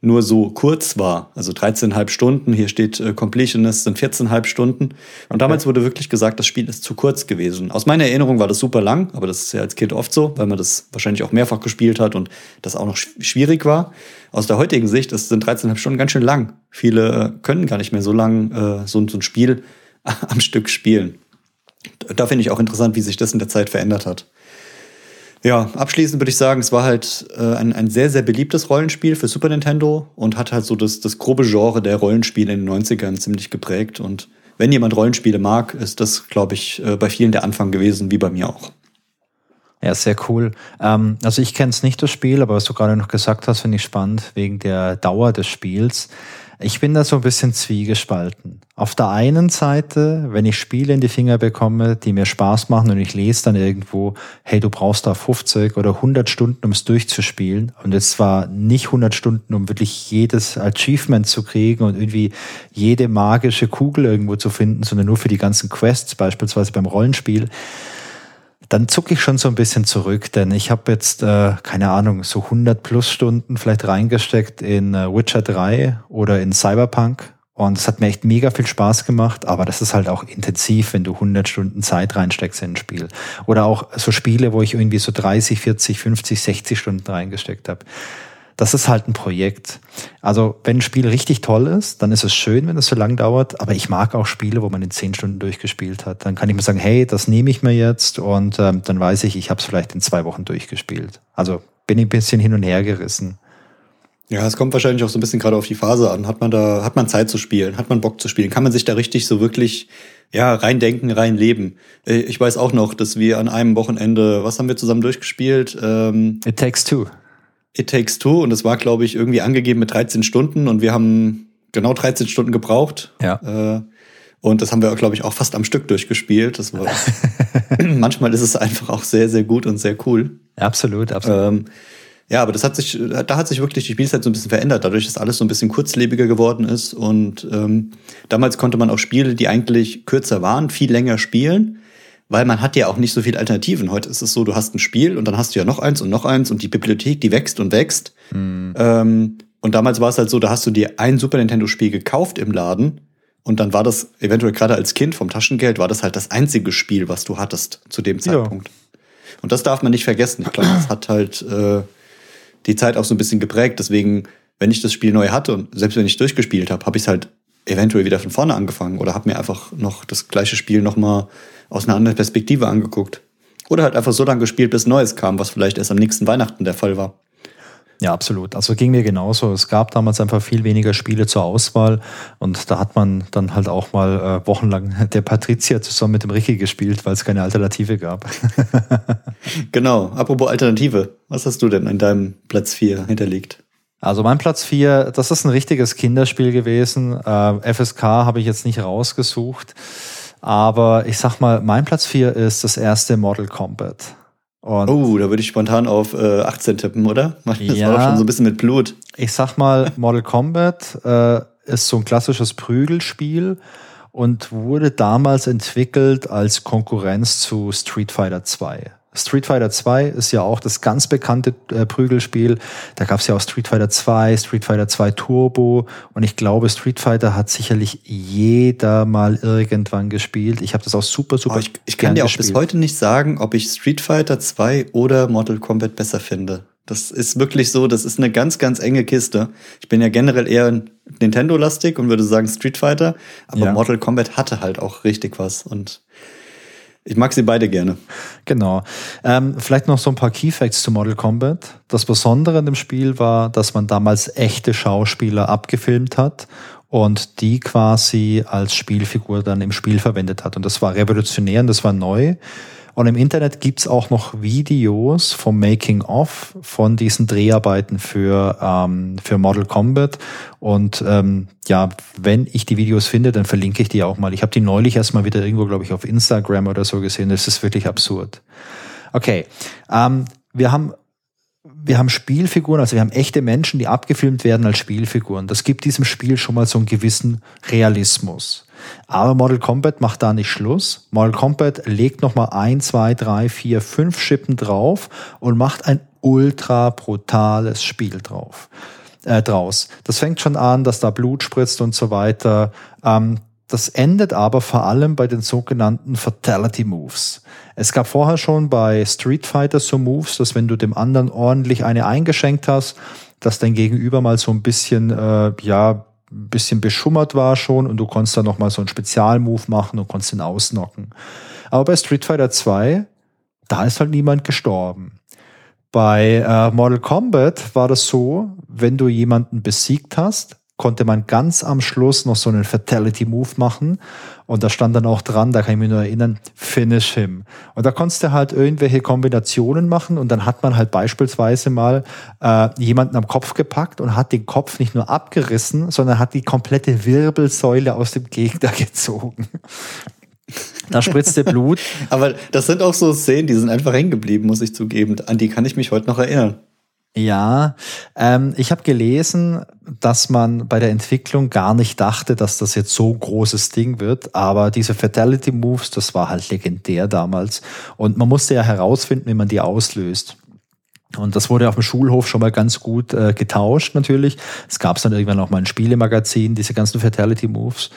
nur so kurz war. Also 13,5 Stunden, hier steht äh, Completionist sind 14,5 Stunden. Und okay. damals wurde wirklich gesagt, das Spiel ist zu kurz gewesen. Aus meiner Erinnerung war das super lang, aber das ist ja als Kind oft so, weil man das wahrscheinlich auch mehrfach gespielt hat und das auch noch schwierig war. Aus der heutigen Sicht ist, sind 13,5 Stunden ganz schön lang. Viele äh, können gar nicht mehr so lang äh, so, so ein Spiel *laughs* am Stück spielen. Da finde ich auch interessant, wie sich das in der Zeit verändert hat. Ja, abschließend würde ich sagen, es war halt äh, ein, ein sehr, sehr beliebtes Rollenspiel für Super Nintendo und hat halt so das, das grobe Genre der Rollenspiele in den 90ern ziemlich geprägt. Und wenn jemand Rollenspiele mag, ist das, glaube ich, äh, bei vielen der Anfang gewesen, wie bei mir auch. Ja, sehr cool. Ähm, also ich kenne es nicht, das Spiel, aber was du gerade noch gesagt hast, finde ich spannend, wegen der Dauer des Spiels. Ich bin da so ein bisschen zwiegespalten. Auf der einen Seite, wenn ich Spiele in die Finger bekomme, die mir Spaß machen und ich lese dann irgendwo, hey, du brauchst da 50 oder 100 Stunden, um es durchzuspielen. Und es zwar nicht 100 Stunden, um wirklich jedes Achievement zu kriegen und irgendwie jede magische Kugel irgendwo zu finden, sondern nur für die ganzen Quests, beispielsweise beim Rollenspiel dann zucke ich schon so ein bisschen zurück, denn ich habe jetzt, äh, keine Ahnung, so 100 plus Stunden vielleicht reingesteckt in äh, Witcher 3 oder in Cyberpunk und es hat mir echt mega viel Spaß gemacht, aber das ist halt auch intensiv, wenn du 100 Stunden Zeit reinsteckst in ein Spiel. Oder auch so Spiele, wo ich irgendwie so 30, 40, 50, 60 Stunden reingesteckt habe das ist halt ein Projekt. Also wenn ein Spiel richtig toll ist, dann ist es schön, wenn es so lang dauert. Aber ich mag auch Spiele, wo man in zehn Stunden durchgespielt hat. Dann kann ich mir sagen, hey, das nehme ich mir jetzt und ähm, dann weiß ich, ich habe es vielleicht in zwei Wochen durchgespielt. Also bin ich ein bisschen hin und her gerissen. Ja, es kommt wahrscheinlich auch so ein bisschen gerade auf die Phase an. Hat man da, hat man Zeit zu spielen? Hat man Bock zu spielen? Kann man sich da richtig so wirklich, ja, reindenken, reinleben? Äh, ich weiß auch noch, dass wir an einem Wochenende, was haben wir zusammen durchgespielt? Ähm, It Takes Two. It Takes Two und es war, glaube ich, irgendwie angegeben mit 13 Stunden und wir haben genau 13 Stunden gebraucht. Ja. Äh, und das haben wir, glaube ich, auch fast am Stück durchgespielt. Das war *laughs* manchmal ist es einfach auch sehr, sehr gut und sehr cool. Absolut, absolut. Ähm, ja, aber das hat sich, da hat sich wirklich die Spielzeit so ein bisschen verändert, dadurch, dass alles so ein bisschen kurzlebiger geworden ist. Und ähm, damals konnte man auch Spiele, die eigentlich kürzer waren, viel länger spielen weil man hat ja auch nicht so viele Alternativen. Heute ist es so, du hast ein Spiel und dann hast du ja noch eins und noch eins und die Bibliothek, die wächst und wächst. Mhm. Ähm, und damals war es halt so, da hast du dir ein Super Nintendo-Spiel gekauft im Laden und dann war das eventuell gerade als Kind vom Taschengeld, war das halt das einzige Spiel, was du hattest zu dem Zeitpunkt. Ja. Und das darf man nicht vergessen. Ich glaube, das hat halt äh, die Zeit auch so ein bisschen geprägt. Deswegen, wenn ich das Spiel neu hatte und selbst wenn ich durchgespielt habe, habe ich es halt eventuell wieder von vorne angefangen oder habe mir einfach noch das gleiche Spiel nochmal aus einer anderen Perspektive angeguckt. Oder halt einfach so lange gespielt, bis Neues kam, was vielleicht erst am nächsten Weihnachten der Fall war. Ja, absolut. Also ging mir genauso. Es gab damals einfach viel weniger Spiele zur Auswahl und da hat man dann halt auch mal äh, wochenlang *laughs* der Patricia zusammen mit dem Ricky gespielt, weil es keine Alternative gab. *laughs* genau. Apropos Alternative, was hast du denn in deinem Platz 4 hinterlegt? Also mein Platz 4, das ist ein richtiges Kinderspiel gewesen. Äh, FSK habe ich jetzt nicht rausgesucht. Aber ich sag mal, mein Platz 4 ist das erste Mortal Kombat. Und oh, da würde ich spontan auf äh, 18 tippen, oder? *laughs* Das ja, war doch schon so ein bisschen mit Blut. Ich sag mal, Mortal Kombat äh, ist so ein klassisches Prügelspiel und wurde damals entwickelt als Konkurrenz zu Street Fighter 2. Street Fighter 2 ist ja auch das ganz bekannte äh, Prügelspiel. Da gab es ja auch Street Fighter 2, Street Fighter 2 Turbo und ich glaube, Street Fighter hat sicherlich jeder mal irgendwann gespielt. Ich habe das auch super, super. Oh, ich, ich kann dir auch gespielt. bis heute nicht sagen, ob ich Street Fighter 2 oder Mortal Kombat besser finde. Das ist wirklich so, das ist eine ganz, ganz enge Kiste. Ich bin ja generell eher Nintendo-lastig und würde sagen Street Fighter, aber ja. Mortal Kombat hatte halt auch richtig was und ich mag sie beide gerne. Genau. Ähm, vielleicht noch so ein paar Key Facts zu Model Combat. Das Besondere an dem Spiel war, dass man damals echte Schauspieler abgefilmt hat und die quasi als Spielfigur dann im Spiel verwendet hat. Und das war revolutionär und das war neu. Und im Internet gibt's auch noch Videos vom Making of von diesen Dreharbeiten für, ähm, für Model Combat. Und ähm, ja, wenn ich die Videos finde, dann verlinke ich die auch mal. Ich habe die neulich erstmal wieder irgendwo, glaube ich, auf Instagram oder so gesehen. Das ist wirklich absurd. Okay, ähm, wir haben wir haben Spielfiguren, also wir haben echte Menschen, die abgefilmt werden als Spielfiguren. Das gibt diesem Spiel schon mal so einen gewissen Realismus. Aber Model Combat macht da nicht Schluss. Model Combat legt nochmal ein, zwei, drei, vier, fünf Schippen drauf und macht ein ultra brutales Spiel drauf. Äh, draus. Das fängt schon an, dass da Blut spritzt und so weiter. Ähm, das endet aber vor allem bei den sogenannten Fatality Moves. Es gab vorher schon bei Street Fighter so Moves, dass wenn du dem anderen ordentlich eine eingeschenkt hast, dass dein Gegenüber mal so ein bisschen, äh, ja, ein bisschen beschummert war schon und du konntest dann nochmal so einen Spezialmove machen und konntest ihn ausnocken. Aber bei Street Fighter 2, da ist halt niemand gestorben. Bei äh, Mortal Kombat war das so, wenn du jemanden besiegt hast, konnte man ganz am Schluss noch so einen Fatality Move machen. Und da stand dann auch dran, da kann ich mich nur erinnern, finish him. Und da konntest du halt irgendwelche Kombinationen machen und dann hat man halt beispielsweise mal äh, jemanden am Kopf gepackt und hat den Kopf nicht nur abgerissen, sondern hat die komplette Wirbelsäule aus dem Gegner *laughs* gezogen. Da spritzte Blut. *laughs* Aber das sind auch so Szenen, die sind einfach hängen geblieben, muss ich zugeben. An die kann ich mich heute noch erinnern. Ja, ähm, ich habe gelesen, dass man bei der Entwicklung gar nicht dachte, dass das jetzt so großes Ding wird, aber diese Fatality Moves, das war halt legendär damals und man musste ja herausfinden, wie man die auslöst. Und das wurde auf dem Schulhof schon mal ganz gut äh, getauscht natürlich. Es gab dann irgendwann auch mal ein Spielemagazin, diese ganzen Fatality Moves.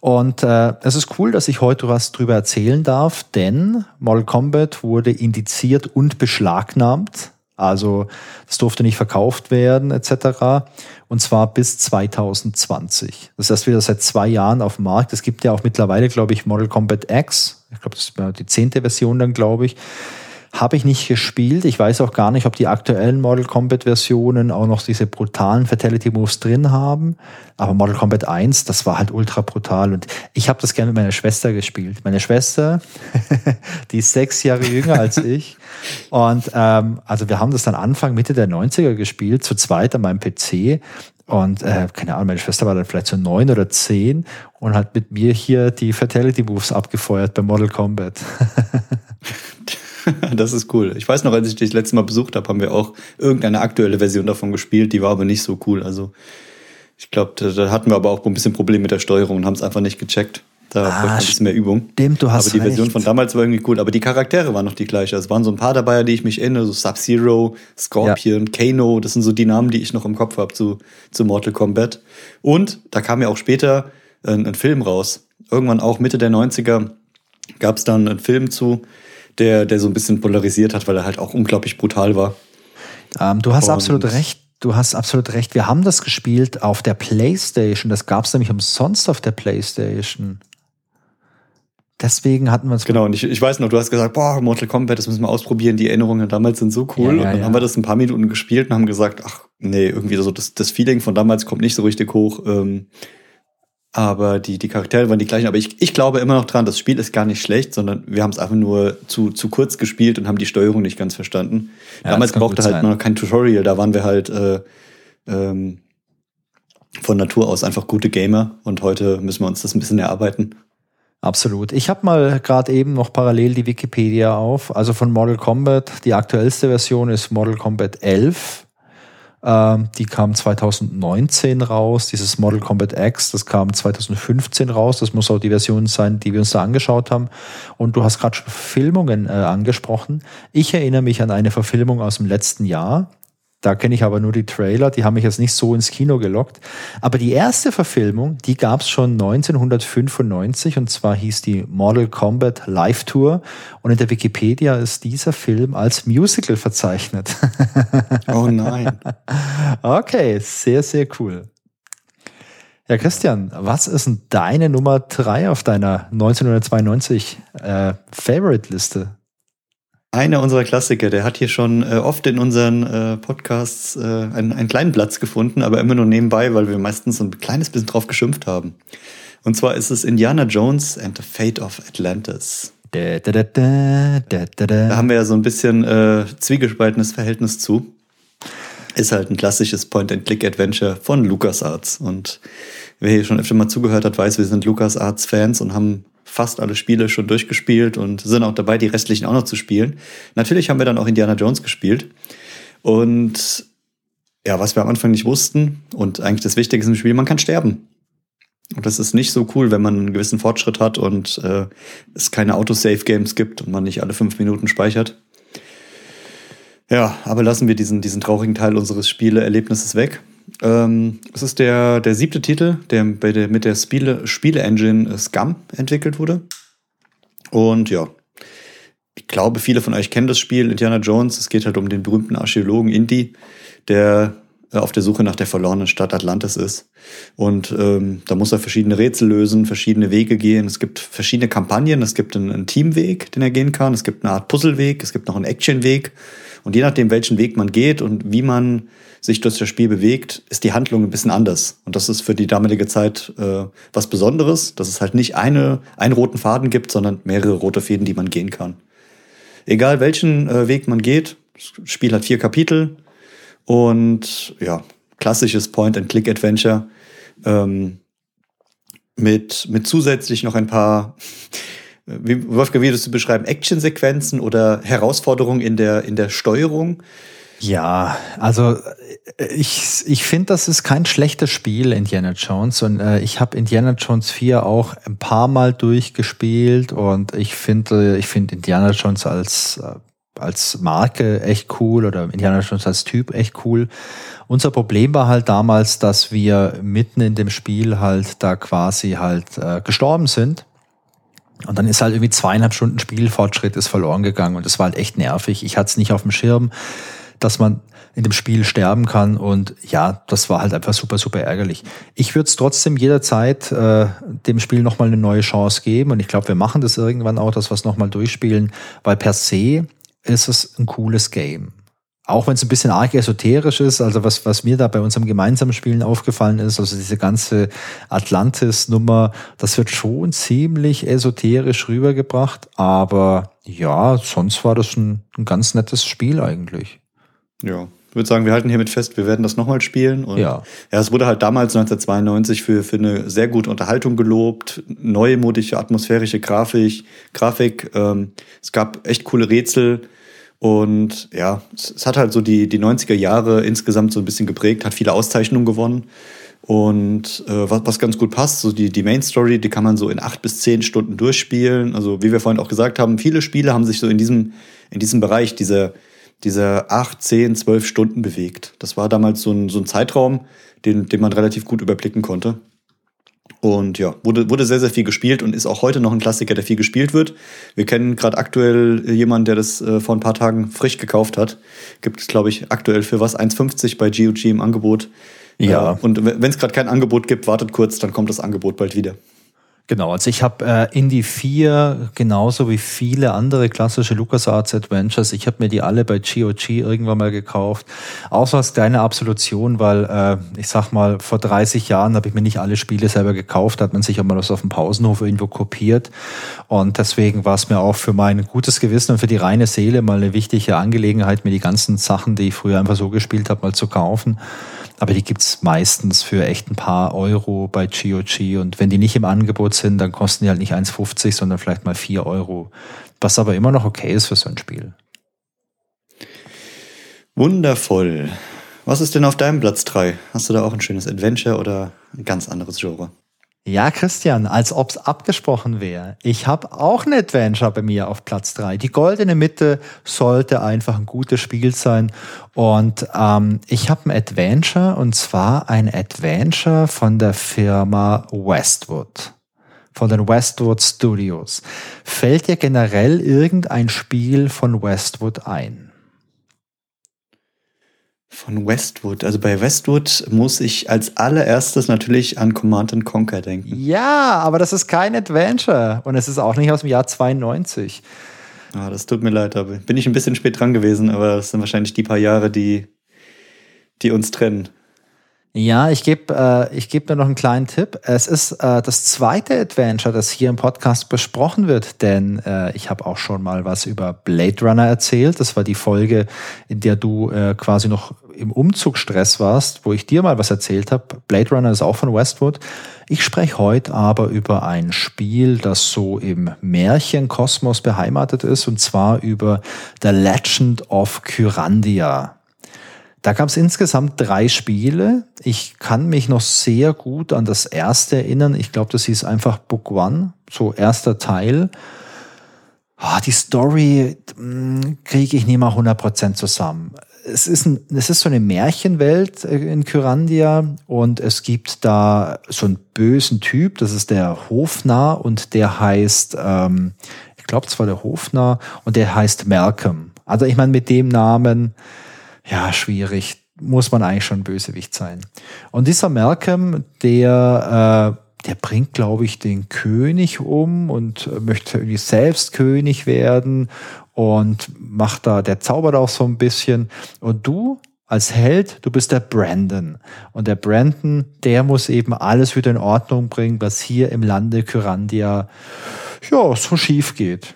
Und äh, es ist cool, dass ich heute was drüber erzählen darf, denn Mortal Kombat wurde indiziert und beschlagnahmt also es durfte nicht verkauft werden etc. Und zwar bis 2020. Das heißt wieder seit zwei Jahren auf dem Markt. Es gibt ja auch mittlerweile, glaube ich, Model Combat X. Ich glaube, das ist die zehnte Version dann, glaube ich. Habe ich nicht gespielt. Ich weiß auch gar nicht, ob die aktuellen Model Combat Versionen auch noch diese brutalen Fatality Moves drin haben. Aber Model Combat 1, das war halt ultra brutal. Und ich habe das gerne mit meiner Schwester gespielt. Meine Schwester, *laughs* die ist sechs Jahre jünger als *laughs* ich. Und ähm, also wir haben das dann Anfang, Mitte der 90er gespielt, zu zweit an meinem PC. Und äh, keine Ahnung, meine Schwester war dann vielleicht so neun oder zehn und hat mit mir hier die Fatality Moves abgefeuert bei Model Combat. *laughs* *laughs* das ist cool. Ich weiß noch, als ich dich das letzte Mal besucht habe, haben wir auch irgendeine aktuelle Version davon gespielt. Die war aber nicht so cool. Also ich glaube, da, da, hatten wir aber auch ein bisschen Probleme mit der Steuerung und haben es einfach nicht gecheckt. Da ah, ein bisschen mehr Übung. Stimmt, du hast Aber die recht. Version von damals war irgendwie cool. Aber die Charaktere waren noch die gleiche. Es waren so ein paar dabei, an die ich mich erinnere. So Sub-Zero, Scorpion, ja. Kano. Das sind so die Namen, die ich noch im Kopf habe zu, zu Mortal Kombat. Und da kam ja auch später ein, ein Film raus. Irgendwann auch Mitte der 90er gab es dann einen Film zu, der, der so ein bisschen polarisiert hat, weil er halt auch unglaublich brutal war. Ähm, du hast Und absolut recht. Du hast absolut recht. Wir haben das gespielt auf der PlayStation. Das gab es nämlich umsonst auf der PlayStation. Deswegen hatten wir es. Genau, und ich, ich weiß noch, du hast gesagt, boah, Mortal Kombat, das müssen wir ausprobieren. Die Erinnerungen damals sind so cool. Ja, ja, und dann ja. haben wir das ein paar Minuten gespielt und haben gesagt, ach nee, irgendwie so das, das Feeling von damals kommt nicht so richtig hoch. Ähm, aber die, die Charaktere waren die gleichen. Aber ich, ich glaube immer noch dran, das Spiel ist gar nicht schlecht, sondern wir haben es einfach nur zu, zu kurz gespielt und haben die Steuerung nicht ganz verstanden. Ja, Damals brauchte halt noch kein Tutorial, da waren wir halt äh, ähm, von Natur aus einfach gute Gamer und heute müssen wir uns das ein bisschen erarbeiten. Absolut. Ich habe mal gerade eben noch parallel die Wikipedia auf. Also von Model Combat, die aktuellste Version ist Model Combat 11. Ähm, die kam 2019 raus. Dieses Model Combat X, das kam 2015 raus. Das muss auch die Version sein, die wir uns da angeschaut haben. Und du hast gerade schon Filmungen äh, angesprochen. Ich erinnere mich an eine Verfilmung aus dem letzten Jahr. Da kenne ich aber nur die Trailer, die haben mich jetzt nicht so ins Kino gelockt. Aber die erste Verfilmung, die gab es schon 1995 und zwar hieß die Model Combat Live Tour. Und in der Wikipedia ist dieser Film als Musical verzeichnet. *laughs* Oh nein. *laughs* okay, sehr, sehr cool. Ja, Christian, was ist denn deine Nummer drei auf deiner 1992 äh, Favorite-Liste? Einer unserer Klassiker, der hat hier schon äh, oft in unseren äh, Podcasts äh, einen, einen kleinen Platz gefunden, aber immer nur nebenbei, weil wir meistens so ein kleines bisschen drauf geschimpft haben. Und zwar ist es Indiana Jones and the Fate of Atlantis. Da, da, da, da, haben wir ja so ein bisschen äh, zwiegespaltenes Verhältnis zu. Ist halt ein klassisches Point-and-Click-Adventure von LucasArts. Und wer hier schon öfter mal zugehört hat, weiß, wir sind LucasArts-Fans und haben fast alle Spiele schon durchgespielt und sind auch dabei, die restlichen auch noch zu spielen. Natürlich haben wir dann auch Indiana Jones gespielt. Und ja, was wir am Anfang nicht wussten und eigentlich das Wichtigste im Spiel, man kann sterben. Und das ist nicht so cool, wenn man einen gewissen Fortschritt hat und äh, es keine Autosave-Games gibt und man nicht alle fünf Minuten speichert. Ja, aber lassen wir diesen, diesen traurigen Teil unseres Spieleerlebnisses weg. Ähm, es ist der, der siebte Titel, der, bei der mit der Spiele, Spiele-Engine Scum entwickelt wurde. Und ja, ich glaube, viele von euch kennen das Spiel Indiana Jones. Es geht halt um den berühmten Archäologen Indy, der äh, auf der Suche nach der verlorenen Stadt Atlantis ist. Und ähm, da muss er verschiedene Rätsel lösen, verschiedene Wege gehen. Es gibt verschiedene Kampagnen. Es gibt einen, einen Teamweg, den er gehen kann. Es gibt eine Art Puzzleweg. Es gibt noch einen Actionweg. Und je nachdem, welchen Weg man geht und wie man sich durch das Spiel bewegt, ist die Handlung ein bisschen anders. Und das ist für die damalige Zeit äh, was Besonderes, dass es halt nicht eine, einen roten Faden gibt, sondern mehrere rote Fäden, die man gehen kann. Egal welchen äh, Weg man geht, das Spiel hat vier Kapitel und ja, klassisches Point-and-Click-Adventure ähm, mit, mit zusätzlich noch ein paar *laughs* wie, Wolfgang, wie würdest du beschreiben, Actionsequenzen oder Herausforderungen in der, in der Steuerung? Ja, also äh, ich, ich finde, das ist kein schlechtes Spiel, Indiana Jones. Und äh, ich habe Indiana Jones 4 auch ein paar Mal durchgespielt und ich finde, ich finde Indiana Jones als, äh, als Marke echt cool oder Indiana Jones als Typ echt cool. Unser Problem war halt damals, dass wir mitten in dem Spiel halt da quasi halt äh, gestorben sind und dann ist halt irgendwie zweieinhalb Stunden Spielfortschritt ist verloren gegangen und das war halt echt nervig. Ich hatte es nicht auf dem Schirm, dass man in dem Spiel sterben kann. Und ja, das war halt einfach super, super ärgerlich. Ich würde es trotzdem jederzeit äh, dem Spiel nochmal eine neue Chance geben. Und ich glaube, wir machen das irgendwann auch, dass wir es nochmal durchspielen, weil per se ist es ein cooles Game. Auch wenn es ein bisschen arg esoterisch ist, also was, was mir da bei unserem gemeinsamen Spielen aufgefallen ist, also diese ganze Atlantis-Nummer, das wird schon ziemlich esoterisch rübergebracht, aber ja, sonst war das ein, ein ganz nettes Spiel eigentlich. Ja, ich würde sagen, wir halten hiermit fest, wir werden das nochmal spielen. Und ja. ja, es wurde halt damals 1992 für, für eine sehr gute Unterhaltung gelobt, neumodische atmosphärische Grafik, Grafik. Ähm, es gab echt coole Rätsel. Und ja, es hat halt so die, die 90er Jahre insgesamt so ein bisschen geprägt, hat viele Auszeichnungen gewonnen. Und äh, was, was ganz gut passt, so die, die Main Story, die kann man so in acht bis zehn Stunden durchspielen. Also wie wir vorhin auch gesagt haben, viele Spiele haben sich so in diesem, in diesem Bereich dieser, dieser acht, zehn, zwölf Stunden bewegt. Das war damals so ein, so ein Zeitraum, den, den man relativ gut überblicken konnte. Und ja, wurde, wurde sehr, sehr viel gespielt und ist auch heute noch ein Klassiker, der viel gespielt wird. Wir kennen gerade aktuell jemanden, der das äh, vor ein paar Tagen frisch gekauft hat. Gibt es, glaube ich, aktuell für was? 1,50 bei GOG im Angebot. Ja. Äh, und wenn es gerade kein Angebot gibt, wartet kurz, dann kommt das Angebot bald wieder. Genau, also ich habe äh, Indie 4 genauso wie viele andere klassische LucasArts Adventures. Ich habe mir die alle bei GOG irgendwann mal gekauft. Außer als kleine Absolution, weil äh, ich sag mal, vor 30 Jahren habe ich mir nicht alle Spiele selber gekauft, hat man sich auch mal was auf dem Pausenhof irgendwo kopiert. Und deswegen war es mir auch für mein gutes Gewissen und für die reine Seele mal eine wichtige Angelegenheit, mir die ganzen Sachen, die ich früher einfach so gespielt habe, mal zu kaufen. Aber die gibt's meistens für echt ein paar Euro bei GOG. Und wenn die nicht im Angebot sind, dann kosten die halt nicht 1,50, sondern vielleicht mal 4 Euro. Was aber immer noch okay ist für so ein Spiel. Wundervoll. Was ist denn auf deinem Platz 3? Hast du da auch ein schönes Adventure oder ein ganz anderes Genre? Ja, Christian, als ob's abgesprochen wäre. Ich habe auch ein Adventure bei mir auf Platz drei. Die goldene Mitte sollte einfach ein gutes Spiel sein. Und ähm, ich habe ein Adventure und zwar ein Adventure von der Firma Westwood. Von den Westwood Studios. Fällt dir generell irgendein Spiel von Westwood ein? Von Westwood. Also bei Westwood muss ich als allererstes natürlich an Command Conquer denken. Ja, aber das ist kein Adventure. Und es ist auch nicht aus dem Jahr 92. Ah, das tut mir leid, aber bin ich ein bisschen spät dran gewesen, aber das sind wahrscheinlich die paar Jahre, die, die uns trennen. Ja, ich gebe äh, ich geb dir noch einen kleinen Tipp. Es ist äh, das zweite Adventure, das hier im Podcast besprochen wird, denn äh, ich habe auch schon mal was über Blade Runner erzählt. Das war die Folge, in der du äh, quasi noch im Umzugsstress warst, wo ich dir mal was erzählt habe. Blade Runner ist auch von Westwood. Ich spreche heute aber über ein Spiel, das so im Märchenkosmos beheimatet ist, und zwar über The Legend of Kyrandia. Da gab es insgesamt drei Spiele. Ich kann mich noch sehr gut an das erste erinnern. Ich glaube, das hieß einfach Book One, so erster Teil. Oh, die Story hm, kriege ich nicht mal 100% zusammen. Es ist, ein, es ist so eine Märchenwelt äh, in Kyrandia und es gibt da so einen bösen Typ, das ist der Hofnarr und der heißt, ähm, ich glaube zwar der Hofnarr und der heißt Malcolm. Also ich meine, mit dem Namen ja, schwierig. Muss man eigentlich schon Bösewicht sein. Und dieser Malcolm, der, äh, der bringt, glaube ich, den König um und möchte irgendwie selbst König werden und macht da, der zaubert auch so ein bisschen. Und du als Held, du bist der Brandon. Und der Brandon, der muss eben alles wieder in Ordnung bringen, was hier im Lande Kyrandia ja, so schief geht.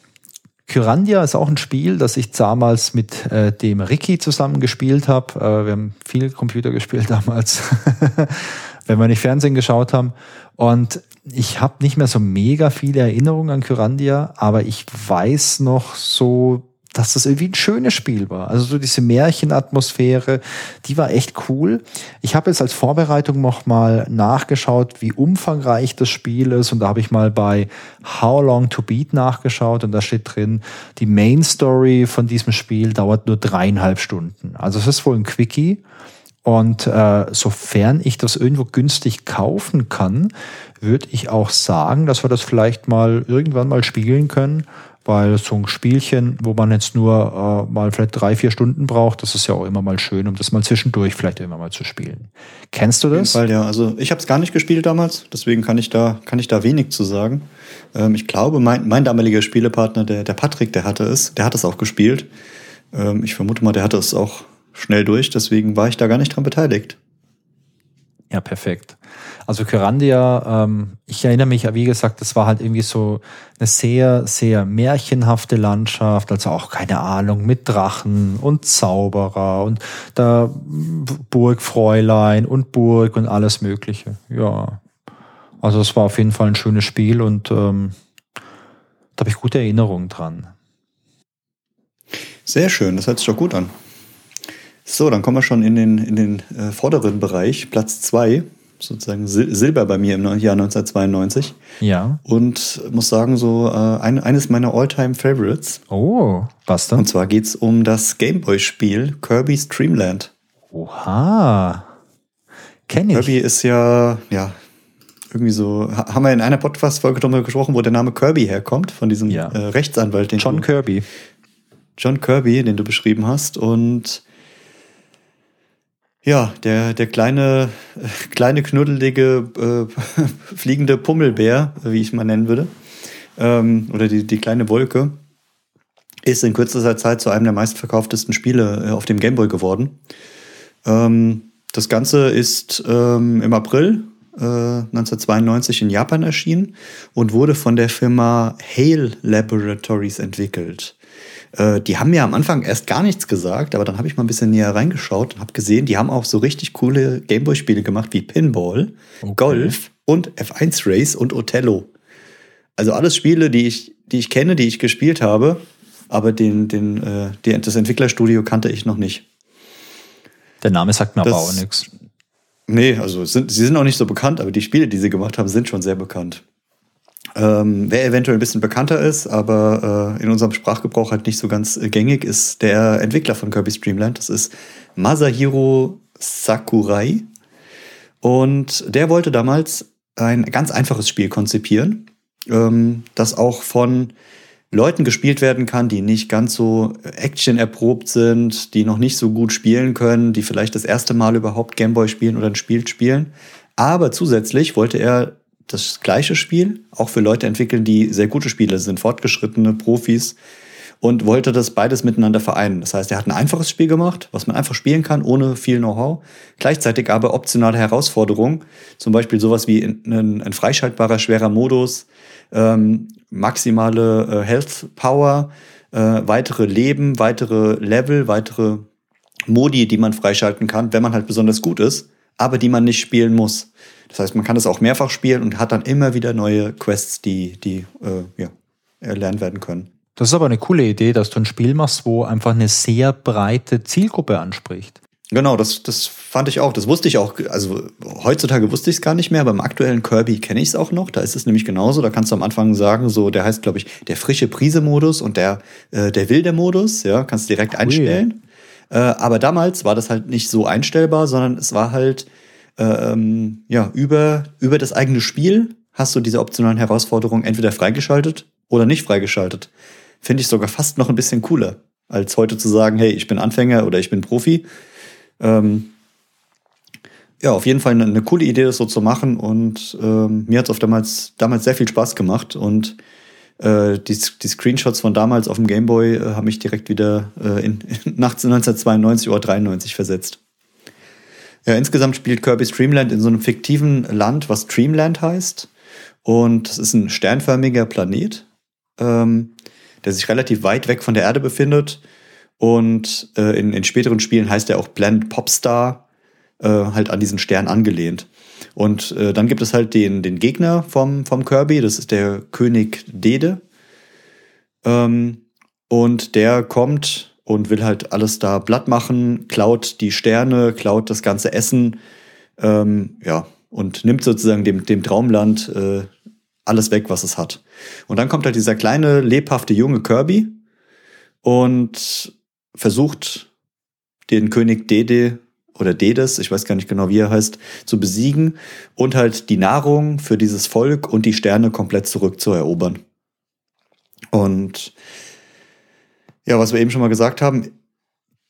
Kyrandia ist auch ein Spiel, das ich damals mit äh, dem Ricky zusammen gespielt habe. Äh, wir haben viel Computer gespielt *laughs* damals, wenn wir nicht Fernsehen geschaut haben. Und ich habe nicht mehr so mega viele Erinnerungen an Kyrandia, aber ich weiß noch so dass das irgendwie ein schönes Spiel war. Also so diese Märchenatmosphäre, die war echt cool. Ich habe jetzt als Vorbereitung noch mal nachgeschaut, wie umfangreich das Spiel ist und da habe ich mal bei How Long to Beat nachgeschaut und da steht drin, die Main Story von diesem Spiel dauert nur dreieinhalb Stunden. Also es ist wohl ein Quickie. Und äh, sofern ich das irgendwo günstig kaufen kann, würde ich auch sagen, dass wir das vielleicht mal irgendwann mal spielen können weil so ein Spielchen, wo man jetzt nur äh, mal vielleicht drei, vier Stunden braucht, das ist ja auch immer mal schön, um das mal zwischendurch vielleicht immer mal zu spielen. Kennst du das? Auf jeden Fall, ja. Also ich habe es gar nicht gespielt damals, deswegen kann ich da, kann ich da wenig zu sagen. Ähm, ich glaube, mein, mein damaliger Spielepartner, der, der Patrick, der hatte es, der hat es auch gespielt. Ähm, ich vermute mal, der hatte es auch schnell durch, deswegen war ich da gar nicht dran beteiligt. Ja, perfekt. Also Kyrandia, ähm, ich erinnere mich, wie gesagt, das war halt irgendwie so eine sehr, sehr märchenhafte Landschaft, also auch keine Ahnung, mit Drachen und Zauberer und da Burgfräulein und Burg und alles Mögliche. Ja. Also es war auf jeden Fall ein schönes Spiel und ähm, da habe ich gute Erinnerungen dran. Sehr schön, das hört sich doch gut an. So, dann kommen wir schon in den, in den äh, vorderen Bereich, Platz zwei sozusagen Sil Silber bei mir im Jahr 1992. Ja. Und muss sagen, so äh, ein, eines meiner Alltime favorites Oh, was denn? Und zwar geht es um das Gameboy-Spiel Kirby's Dreamland. Oha. Kenn ich. Kirby ist ja, ja, irgendwie so, haben wir in einer Podcast-Folge darüber gesprochen, wo der Name Kirby herkommt, von diesem ja. äh, Rechtsanwalt, den John du, Kirby. John Kirby, den du beschrieben hast. Und ja, der, der kleine, kleine knuddelige, äh, *laughs* fliegende Pummelbär, wie ich mal nennen würde, ähm, oder die, die kleine Wolke, ist in kürzester Zeit zu einem der meistverkauftesten Spiele äh, auf dem Gameboy geworden. Ähm, das Ganze ist ähm, im April äh, 1992 in Japan erschienen und wurde von der Firma Hale Laboratories entwickelt. Äh, die haben mir am Anfang erst gar nichts gesagt, aber dann habe ich mal ein bisschen näher reingeschaut und habe gesehen, die haben auch so richtig coole Gameboy-Spiele gemacht wie Pinball, okay. Golf und F1 Race und Othello. Also alles Spiele, die ich, die ich kenne, die ich gespielt habe, aber den, den, äh, die, das Entwicklerstudio kannte ich noch nicht. Der Name sagt mir das, aber auch nichts. Nee, also sind, sie sind auch nicht so bekannt, aber die Spiele, die sie gemacht haben, sind schon sehr bekannt. Ähm, wer eventuell ein bisschen bekannter ist, aber äh, in unserem Sprachgebrauch halt nicht so ganz äh, gängig, ist der Entwickler von Kirby's Dreamland. Das ist Masahiro Sakurai. Und der wollte damals ein ganz einfaches Spiel konzipieren, ähm, das auch von Leuten gespielt werden kann, die nicht ganz so Action erprobt sind, die noch nicht so gut spielen können, die vielleicht das erste Mal überhaupt Gameboy spielen oder ein Spiel spielen. Aber zusätzlich wollte er das gleiche Spiel auch für Leute entwickeln, die sehr gute Spieler sind, fortgeschrittene Profis. und wollte das beides miteinander vereinen. Das heißt, er hat ein einfaches Spiel gemacht, was man einfach spielen kann, ohne viel Know-how. Gleichzeitig aber optionale Herausforderungen, zum Beispiel sowas wie ein, ein freischaltbarer schwerer Modus, ähm, maximale äh, Health Power, äh, weitere Leben, weitere Level, weitere Modi, die man freischalten kann, wenn man halt besonders gut ist, aber die man nicht spielen muss. Das heißt, man kann es auch mehrfach spielen und hat dann immer wieder neue Quests, die, die äh, ja, erlernt werden können. Das ist aber eine coole Idee, dass du ein Spiel machst, wo einfach eine sehr breite Zielgruppe anspricht. Genau, das, das fand ich auch. Das wusste ich auch. Also heutzutage wusste ich es gar nicht mehr. Beim aktuellen Kirby kenne ich es auch noch. Da ist es nämlich genauso. Da kannst du am Anfang sagen, so der heißt, glaube ich, der frische Prise-Modus und der, äh, der wilde Modus. Ja, kannst du direkt cool. einstellen. Äh, aber damals war das halt nicht so einstellbar, sondern es war halt ähm, ja über über das eigene Spiel hast du diese optionalen Herausforderungen entweder freigeschaltet oder nicht freigeschaltet. Finde ich sogar fast noch ein bisschen cooler, als heute zu sagen, hey, ich bin Anfänger oder ich bin Profi. Ähm, ja, auf jeden Fall eine, eine, coole Idee, das so zu machen. Und ähm, mir hat es damals, damals sehr viel Spaß gemacht. Und äh, die, die Screenshots von damals auf dem Gameboy äh, haben mich direkt wieder äh, in, *laughs* in, nach 1992 oder 93 versetzt. Ja, insgesamt spielt Kirby Streamland in so einem fiktiven Land, was Dreamland heißt. Und es ist ein sternförmiger Planet, ähm, der sich relativ weit weg von der Erde befindet und äh, in, in späteren Spielen heißt er auch Blend Popstar, äh, halt an diesen Stern angelehnt. Und äh, dann gibt es halt den, den Gegner vom, vom Kirby, das ist der König Dede. Ähm, und der kommt und will halt alles da blatt machen, klaut die Sterne, klaut das ganze Essen, ähm, ja, und nimmt sozusagen dem, dem Traumland äh, alles weg, was es hat. Und dann kommt halt dieser kleine, lebhafte junge Kirby und versucht, den König Dede oder Dedes, ich weiß gar nicht genau, wie er heißt, zu besiegen und halt die Nahrung für dieses Volk und die Sterne komplett zurückzuerobern. Und ja, was wir eben schon mal gesagt haben,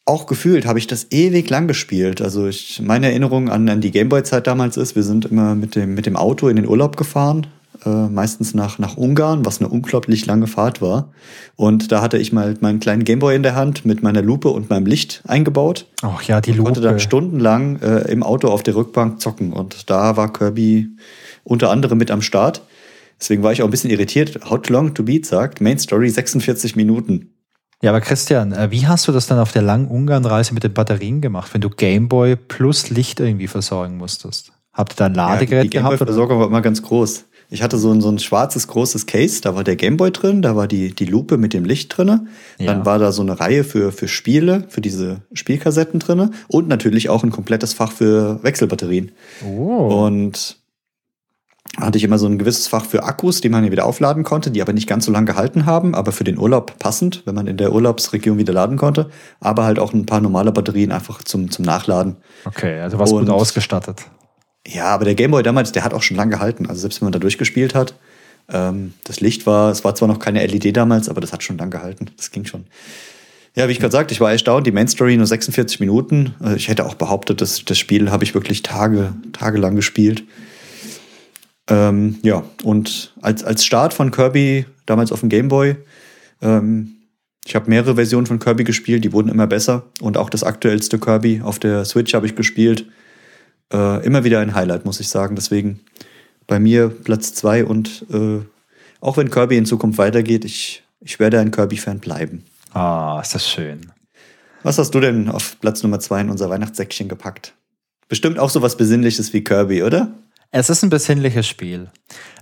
auch gefühlt habe ich das ewig lang gespielt. Also ich, meine Erinnerung an, an die Gameboy-Zeit damals ist, wir sind immer mit dem, mit dem Auto in den Urlaub gefahren äh, meistens nach, nach Ungarn, was eine unglaublich lange Fahrt war. Und da hatte ich mal meinen kleinen Gameboy in der Hand mit meiner Lupe und meinem Licht eingebaut. Ach ja, die Lupe. Ich konnte dann stundenlang äh, im Auto auf der Rückbank zocken. Und da war Kirby unter anderem mit am Start. Deswegen war ich auch ein bisschen irritiert. How long to beat sagt, Main Story 46 Minuten. Ja, aber Christian, äh, wie hast du das dann auf der langen Ungarn-Reise mit den Batterien gemacht, wenn du Gameboy plus Licht irgendwie versorgen musstest? Habt ihr da ein Ladegerät ja, die gehabt? Die Versorgung war immer ganz groß. Ich hatte so ein, so ein schwarzes großes Case, da war der Gameboy drin, da war die, die Lupe mit dem Licht drin. Ja. Dann war da so eine Reihe für, für Spiele, für diese Spielkassetten drin und natürlich auch ein komplettes Fach für Wechselbatterien. Oh. Und hatte ich immer so ein gewisses Fach für Akkus, die man hier wieder aufladen konnte, die aber nicht ganz so lange gehalten haben, aber für den Urlaub passend, wenn man in der Urlaubsregion wieder laden konnte. Aber halt auch ein paar normale Batterien einfach zum, zum Nachladen. Okay, also was gut ausgestattet. Ja, aber der Gameboy damals, der hat auch schon lange gehalten. Also selbst wenn man da durchgespielt hat, ähm, das Licht war, es war zwar noch keine LED damals, aber das hat schon lang gehalten. Das ging schon. Ja, wie ich gerade sagte, ich war erstaunt, die Main Story nur 46 Minuten. Also ich hätte auch behauptet, dass das Spiel habe ich wirklich Tage, tagelang gespielt. Ähm, ja, und als, als Start von Kirby, damals auf dem Gameboy, ähm, ich habe mehrere Versionen von Kirby gespielt, die wurden immer besser. Und auch das aktuellste Kirby auf der Switch habe ich gespielt äh, immer wieder ein Highlight, muss ich sagen. Deswegen bei mir Platz zwei und äh, auch wenn Kirby in Zukunft weitergeht, ich, ich werde ein Kirby-Fan bleiben. Ah, oh, ist das schön. Was hast du denn auf Platz Nummer zwei in unser Weihnachtssäckchen gepackt? Bestimmt auch so was Besinnliches wie Kirby, oder? Es ist ein besinnliches Spiel.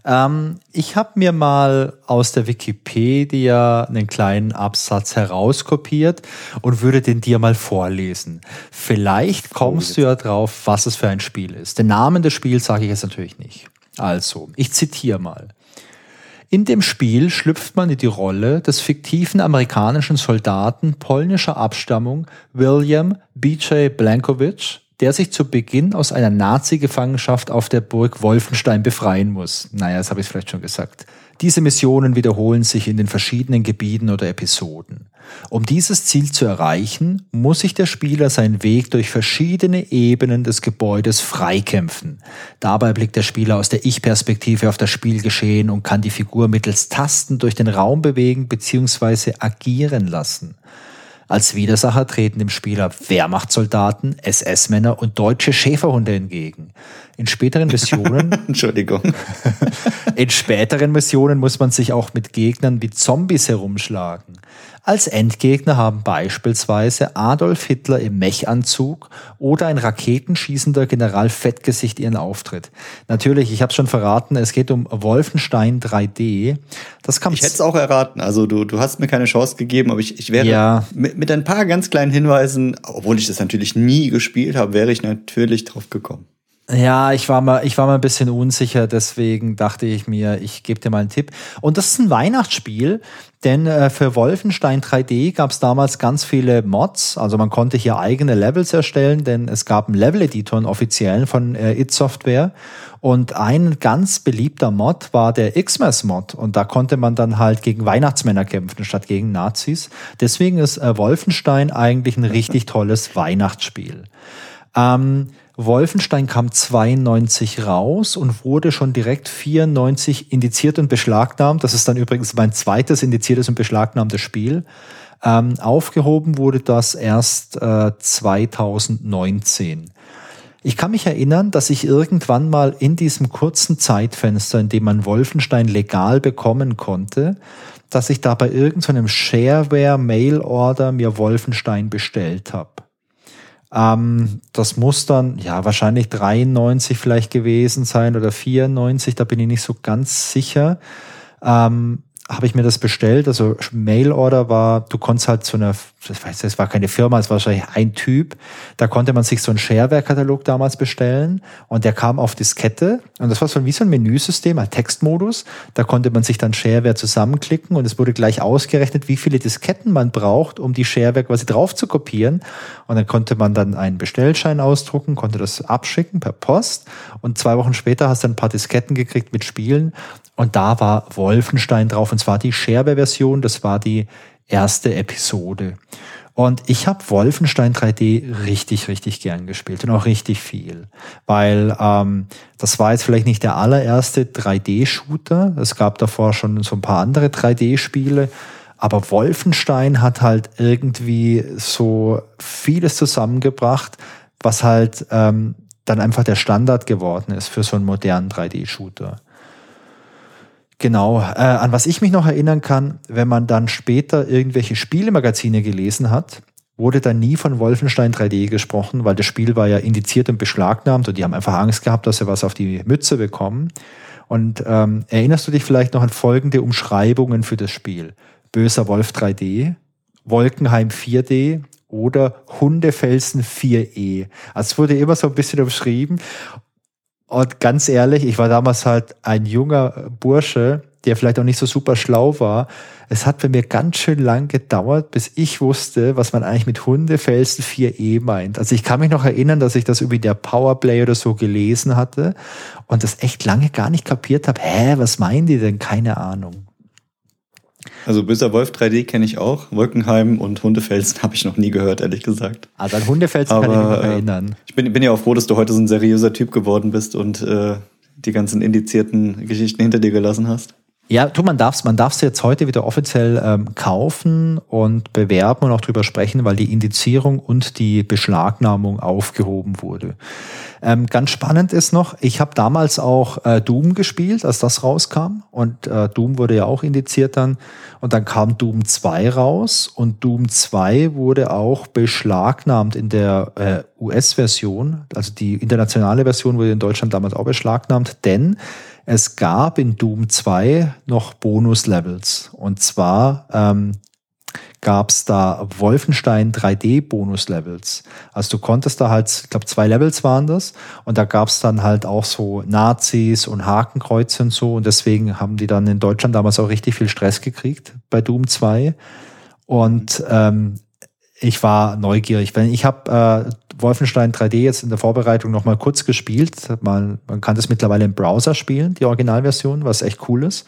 Ähm, ich habe mir mal aus der Wikipedia einen kleinen Absatz herauskopiert und würde den dir mal vorlesen. Vielleicht kommst du ja drauf, was es für ein Spiel ist. Den Namen des Spiels sage ich jetzt natürlich nicht. Also, ich zitiere mal. In dem Spiel schlüpft man in die Rolle des fiktiven amerikanischen Soldaten polnischer Abstammung William B.J. Blankovich, der sich zu Beginn aus einer Nazi-Gefangenschaft auf der Burg Wolfenstein befreien muss. Naja, das habe ich vielleicht schon gesagt. Diese Missionen wiederholen sich in den verschiedenen Gebieten oder Episoden. Um dieses Ziel zu erreichen, muss sich der Spieler seinen Weg durch verschiedene Ebenen des Gebäudes freikämpfen. Dabei blickt der Spieler aus der Ich-Perspektive auf das Spielgeschehen und kann die Figur mittels Tasten durch den Raum bewegen bzw. agieren lassen. Als Widersacher treten dem Spieler Wehrmachtssoldaten, SS-Männer und deutsche Schäferhunde entgegen. In späteren Missionen. *laughs* Entschuldigung. *laughs* in späteren Missionen muss man sich auch mit Gegnern wie Zombies herumschlagen. Als Endgegner haben beispielsweise Adolf Hitler im Mechanzug oder ein raketenschießender General Fettgesicht ihren Auftritt. Natürlich, ich habe schon verraten, es geht um Wolfenstein 3D. Das kam ich hätte es auch erraten. Also du, du hast mir keine Chance gegeben, aber ich, ich wäre ja. mit, mit ein paar ganz kleinen Hinweisen, obwohl ich das natürlich nie gespielt habe, wäre ich natürlich drauf gekommen. Ja, ich war mal, ich war mal ein bisschen unsicher, deswegen dachte ich mir, ich gebe dir mal einen Tipp. Und das ist ein Weihnachtsspiel, denn äh, für Wolfenstein 3D gab es damals ganz viele Mods. Also man konnte hier eigene Levels erstellen, denn es gab einen Level-Editor, einen offiziellen von äh, It Software. Und ein ganz beliebter Mod war der Xmas-Mod. Und da konnte man dann halt gegen Weihnachtsmänner kämpfen, statt gegen Nazis. Deswegen ist äh, Wolfenstein eigentlich ein richtig tolles Weihnachtsspiel. Ähm, Wolfenstein kam 92 raus und wurde schon direkt 94 indiziert und beschlagnahmt. Das ist dann übrigens mein zweites indiziertes und beschlagnahmtes Spiel. Ähm, aufgehoben wurde das erst äh, 2019. Ich kann mich erinnern, dass ich irgendwann mal in diesem kurzen Zeitfenster, in dem man Wolfenstein legal bekommen konnte, dass ich da bei irgendeinem Shareware-Mail-Order mir Wolfenstein bestellt habe. Ähm, das muss dann, ja, wahrscheinlich 93 vielleicht gewesen sein oder 94, da bin ich nicht so ganz sicher. Ähm, habe ich mir das bestellt. Also Mail-Order war, du konntest halt so eine, ich weiß, es war keine Firma, es war wahrscheinlich ein Typ. Da konnte man sich so einen Shareware-Katalog damals bestellen und der kam auf Diskette und das war so wie so ein Menüsystem, ein Textmodus. Da konnte man sich dann Shareware zusammenklicken und es wurde gleich ausgerechnet, wie viele Disketten man braucht, um die Shareware quasi drauf zu kopieren. Und dann konnte man dann einen Bestellschein ausdrucken, konnte das abschicken per Post und zwei Wochen später hast du ein paar Disketten gekriegt mit Spielen und da war Wolfenstein drauf, und zwar die Scherbe-Version, das war die erste Episode. Und ich habe Wolfenstein 3D richtig, richtig gern gespielt und auch richtig viel. Weil ähm, das war jetzt vielleicht nicht der allererste 3D-Shooter. Es gab davor schon so ein paar andere 3D-Spiele. Aber Wolfenstein hat halt irgendwie so vieles zusammengebracht, was halt ähm, dann einfach der Standard geworden ist für so einen modernen 3D-Shooter. Genau, äh, an was ich mich noch erinnern kann, wenn man dann später irgendwelche Spielemagazine gelesen hat, wurde dann nie von Wolfenstein 3D gesprochen, weil das Spiel war ja indiziert und beschlagnahmt und die haben einfach Angst gehabt, dass sie was auf die Mütze bekommen. Und ähm, erinnerst du dich vielleicht noch an folgende Umschreibungen für das Spiel? Böser Wolf 3D, Wolkenheim 4D oder Hundefelsen 4E. Also es wurde immer so ein bisschen umschrieben. Und ganz ehrlich, ich war damals halt ein junger Bursche, der vielleicht auch nicht so super schlau war. Es hat bei mir ganz schön lang gedauert, bis ich wusste, was man eigentlich mit Hundefelsen 4e meint. Also ich kann mich noch erinnern, dass ich das über der Powerplay oder so gelesen hatte und das echt lange gar nicht kapiert habe. Hä, was meinen die denn? Keine Ahnung. Also Böser Wolf 3D kenne ich auch. Wolkenheim und Hundefelsen *laughs* habe ich noch nie gehört, ehrlich gesagt. Also an Hundefelsen Aber, kann ich mich noch äh, erinnern. Ich bin, bin ja auch froh, dass du heute so ein seriöser Typ geworden bist und äh, die ganzen indizierten Geschichten hinter dir gelassen hast. Ja, du, man darf es man darf's jetzt heute wieder offiziell ähm, kaufen und bewerben und auch drüber sprechen, weil die Indizierung und die Beschlagnahmung aufgehoben wurde. Ähm, ganz spannend ist noch, ich habe damals auch äh, Doom gespielt, als das rauskam. Und äh, Doom wurde ja auch indiziert dann. Und dann kam Doom 2 raus und Doom 2 wurde auch beschlagnahmt in der äh, US-Version. Also die internationale Version wurde in Deutschland damals auch beschlagnahmt, denn es gab in Doom 2 noch Bonus-Levels. Und zwar ähm, gab es da Wolfenstein 3D Bonus-Levels. Also du konntest da halt, ich glaube, zwei Levels waren das. Und da gab es dann halt auch so Nazis und Hakenkreuze und so. Und deswegen haben die dann in Deutschland damals auch richtig viel Stress gekriegt bei Doom 2. Und ähm, ich war neugierig. Ich habe äh, Wolfenstein 3D jetzt in der Vorbereitung noch mal kurz gespielt. Man, man kann das mittlerweile im Browser spielen, die Originalversion, was echt cool ist.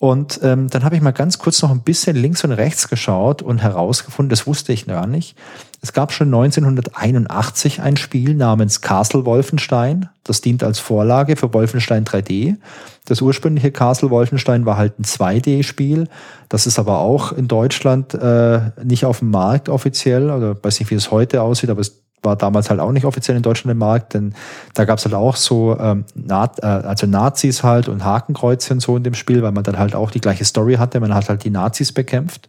Und ähm, dann habe ich mal ganz kurz noch ein bisschen links und rechts geschaut und herausgefunden, das wusste ich gar nicht. Es gab schon 1981 ein Spiel namens Castle Wolfenstein. Das dient als Vorlage für Wolfenstein 3D. Das ursprüngliche Castle Wolfenstein war halt ein 2D-Spiel. Das ist aber auch in Deutschland äh, nicht auf dem Markt offiziell. Oder weiß nicht, wie es heute aussieht, aber es war damals halt auch nicht offiziell in Deutschland im Markt, denn da gab es halt auch so ähm, Na äh, also Nazis halt und Hakenkreuzchen so in dem Spiel, weil man dann halt auch die gleiche Story hatte. Man hat halt die Nazis bekämpft.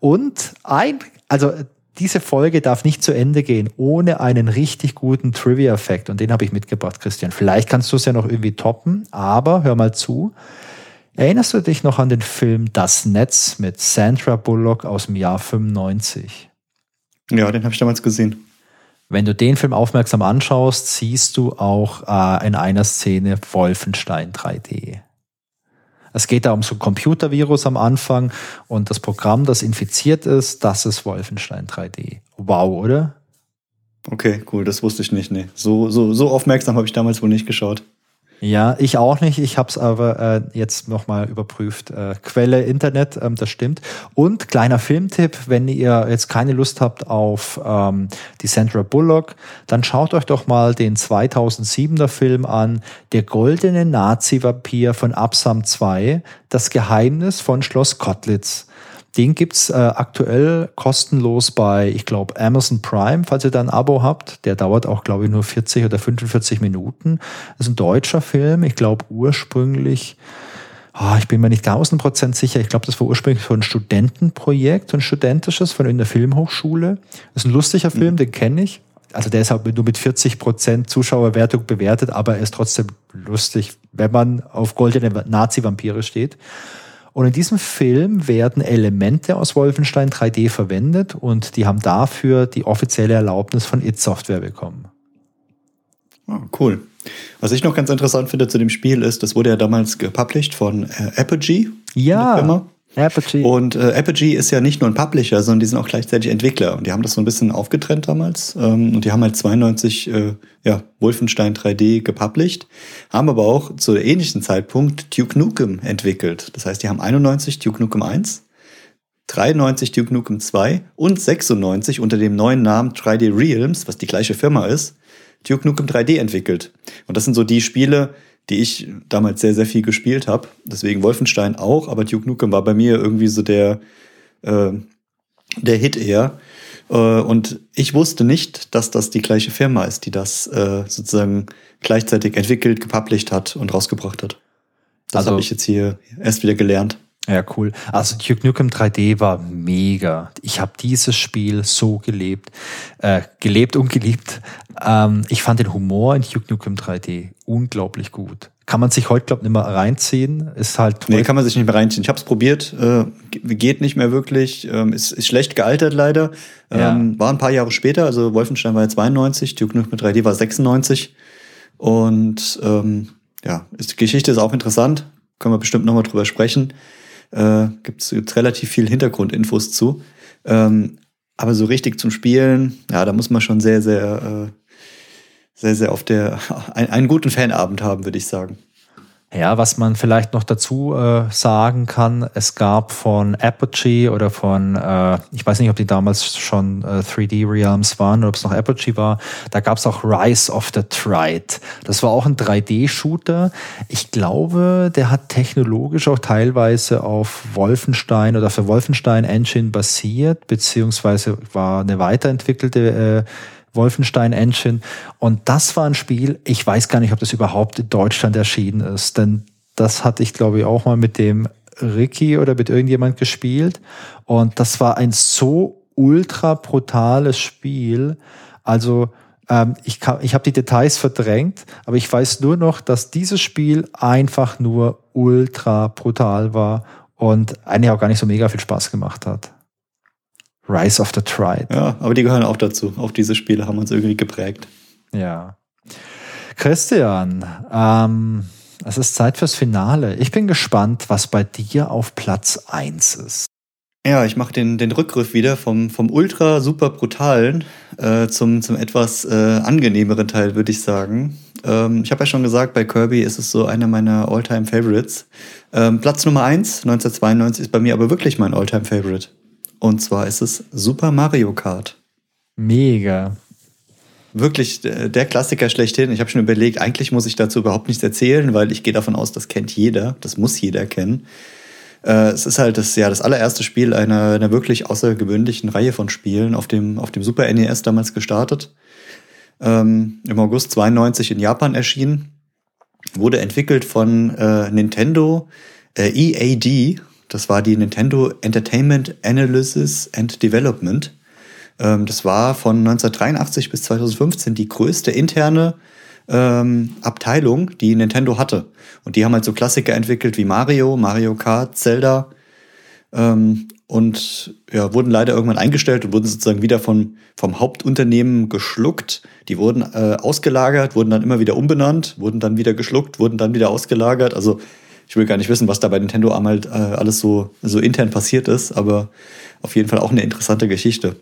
Und ein, also diese Folge darf nicht zu Ende gehen ohne einen richtig guten Trivia-Effekt. Und den habe ich mitgebracht, Christian. Vielleicht kannst du es ja noch irgendwie toppen, aber hör mal zu. Erinnerst du dich noch an den Film Das Netz mit Sandra Bullock aus dem Jahr 95? Ja, den habe ich damals gesehen. Wenn du den Film aufmerksam anschaust, siehst du auch äh, in einer Szene Wolfenstein 3D. Es geht da um so ein Computervirus am Anfang und das Programm, das infiziert ist, das ist Wolfenstein 3D. Wow, oder? Okay, cool, das wusste ich nicht. Nee. So, so, so aufmerksam habe ich damals wohl nicht geschaut. Ja, ich auch nicht. Ich habe es aber äh, jetzt nochmal überprüft. Äh, Quelle Internet, ähm, das stimmt. Und kleiner Filmtipp, wenn ihr jetzt keine Lust habt auf ähm, die Sandra Bullock, dann schaut euch doch mal den 2007er Film an, Der goldene Nazi-Vampir von Absam 2, das Geheimnis von Schloss Kotlitz. Den gibt's äh, aktuell kostenlos bei, ich glaube, Amazon Prime, falls ihr da ein Abo habt. Der dauert auch, glaube ich, nur 40 oder 45 Minuten. Das ist ein deutscher Film. Ich glaube, ursprünglich, oh, ich bin mir nicht 1000 Prozent sicher, ich glaube, das war ursprünglich so ein Studentenprojekt, so ein studentisches von in der Filmhochschule. Das ist ein lustiger Film, mhm. den kenne ich. Also der ist halt nur mit 40 Prozent Zuschauerwertung bewertet, aber er ist trotzdem lustig, wenn man auf goldene Nazi-Vampire steht. Und in diesem Film werden Elemente aus Wolfenstein 3D verwendet und die haben dafür die offizielle Erlaubnis von It Software bekommen. Oh, cool. Was ich noch ganz interessant finde zu dem Spiel ist, das wurde ja damals gepublished von äh, Apogee. Ja. Apogee. Und äh, Apogee ist ja nicht nur ein Publisher, sondern die sind auch gleichzeitig Entwickler. Und die haben das so ein bisschen aufgetrennt damals. Ähm, und die haben halt 92 äh, ja, Wolfenstein 3D gepublished, haben aber auch zu ähnlichen Zeitpunkt Duke Nukem entwickelt. Das heißt, die haben 91 Duke Nukem 1, 93 Duke Nukem 2 und 96 unter dem neuen Namen 3D Realms, was die gleiche Firma ist, Duke Nukem 3D entwickelt. Und das sind so die Spiele, die ich damals sehr, sehr viel gespielt habe. Deswegen Wolfenstein auch, aber Duke Nukem war bei mir irgendwie so der, äh, der Hit eher. Äh, und ich wusste nicht, dass das die gleiche Firma ist, die das äh, sozusagen gleichzeitig entwickelt, gepublished hat und rausgebracht hat. Das also, habe ich jetzt hier erst wieder gelernt. Ja, cool. Also Duke Nukem 3D war mega. Ich habe dieses Spiel so gelebt, äh, gelebt und geliebt. Ähm, ich fand den Humor in Duke Nukem 3D unglaublich gut. Kann man sich heute, glaube ich, nicht mehr reinziehen. Ist halt. Nee, kann man sich nicht mehr reinziehen. Ich habe es probiert, äh, geht nicht mehr wirklich. Ähm, ist, ist schlecht gealtert leider. Ähm, ja. War ein paar Jahre später, also Wolfenstein war ja 92, Duke Nukem 3D war 96. Und ähm, ja, ist, die Geschichte ist auch interessant. Können wir bestimmt nochmal drüber sprechen äh, gibt es relativ viel Hintergrundinfos zu. Ähm, aber so richtig zum Spielen, ja, da muss man schon sehr, sehr, äh, sehr, sehr auf der, *laughs* ein, einen guten Fanabend haben, würde ich sagen. Ja, was man vielleicht noch dazu äh, sagen kann, es gab von Apogee oder von, äh, ich weiß nicht, ob die damals schon äh, 3D Realms waren oder ob es noch Apogee war, da gab es auch Rise of the Trite. Das war auch ein 3D-Shooter. Ich glaube, der hat technologisch auch teilweise auf Wolfenstein oder für Wolfenstein Engine basiert, beziehungsweise war eine weiterentwickelte äh, Wolfenstein Engine. Und das war ein Spiel, ich weiß gar nicht, ob das überhaupt in Deutschland erschienen ist, denn das hatte ich, glaube ich, auch mal mit dem Ricky oder mit irgendjemand gespielt. Und das war ein so ultra brutales Spiel. Also ähm, ich, ich habe die Details verdrängt, aber ich weiß nur noch, dass dieses Spiel einfach nur ultra brutal war und eigentlich auch gar nicht so mega viel Spaß gemacht hat. Rise of the Tribe. Ja, aber die gehören auch dazu. Auch diese Spiele haben uns irgendwie geprägt. Ja. Christian, ähm, es ist Zeit fürs Finale. Ich bin gespannt, was bei dir auf Platz 1 ist. Ja, ich mache den, den Rückgriff wieder vom, vom ultra super brutalen äh, zum, zum etwas äh, angenehmeren Teil, würde ich sagen. Ähm, ich habe ja schon gesagt, bei Kirby ist es so einer meiner Alltime favorites Ähm, Platz Nummer eins 1992, ist bei mir aber wirklich mein Alltime favorite Und zwar ist es Super Mario Kart. Mega. Wirklich der Klassiker schlechthin. Ich habe schon überlegt, eigentlich muss ich dazu überhaupt nichts erzählen, weil ich gehe davon aus, das kennt jeder. Das muss jeder kennen. Äh, es ist halt das, ja, das allererste Spiel einer, einer wirklich außergewöhnlichen Reihe von Spielen auf dem, auf dem Super NES damals gestartet ähm, im August 92 in Japan erschienen. Wurde entwickelt von äh, Nintendo äh, EAD. Das war die Nintendo Entertainment Analysis and Development. Ähm, das war von 1983 bis 2015 die größte interne ähm, Abteilung, die Nintendo hatte. Und die haben halt so Klassiker entwickelt wie Mario, Mario Kart, Zelda. Ähm, und ja, wurden leider irgendwann eingestellt und wurden sozusagen wieder von, vom Hauptunternehmen geschluckt. Die wurden äh, ausgelagert, wurden dann immer wieder umbenannt, wurden dann wieder geschluckt, wurden dann wieder ausgelagert. Also ich will gar nicht wissen, was da bei Nintendo halt, äh, alles so, so intern passiert ist, aber auf jeden Fall auch eine interessante Geschichte.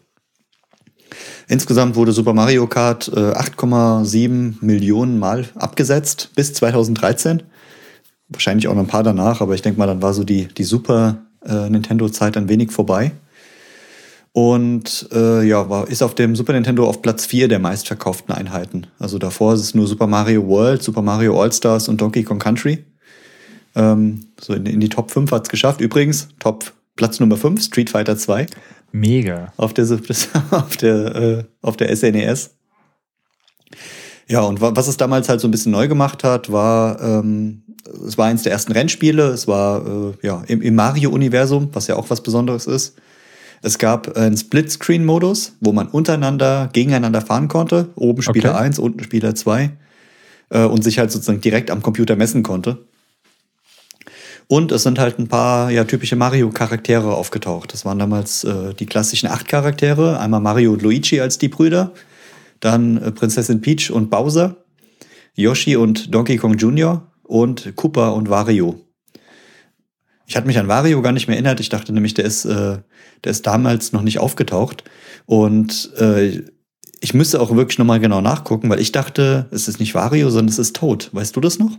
Insgesamt wurde Super Mario Kart äh, 8,7 Millionen Mal abgesetzt bis 2013. Wahrscheinlich auch noch ein paar danach, aber ich denke mal, dann war so die, die Super äh, Nintendo-Zeit ein wenig vorbei. Und äh, ja, war, ist auf dem Super Nintendo auf Platz 4 der meistverkauften Einheiten. Also davor ist es nur Super Mario World, Super Mario All-Stars und Donkey Kong Country. Ähm, so in, in, die Top 5 hat es geschafft. Übrigens, Top Platz Nummer 5, Street Fighter 2. Mega. Auf der, *laughs* auf der, äh, auf der SNES. Ja, und was es damals halt so ein bisschen neu gemacht hat, war ähm, es war eins der ersten Rennspiele, es war äh, ja im, im Mario-Universum, was ja auch was Besonderes ist. Es gab einen Split-Screen-Modus, wo man untereinander gegeneinander fahren konnte. Oben Spieler okay. 1, unten Spieler 2. Äh, und sich halt sozusagen direkt am Computer messen konnte. Und es sind halt ein paar ja, typische Mario-Charaktere aufgetaucht. Das waren damals äh, die klassischen acht Charaktere. Einmal Mario und Luigi als die Brüder. Dann äh, Prinzessin Peach und Bowser. Yoshi und Donkey Kong Jr und Koopa und Wario. Ich hatte mich an Wario gar nicht mehr erinnert. Ich dachte nämlich, der ist, äh, der ist damals noch nicht aufgetaucht. Und äh, ich müsste auch wirklich nochmal genau nachgucken, weil ich dachte, es ist nicht Wario, sondern es ist Toad. Weißt du das noch?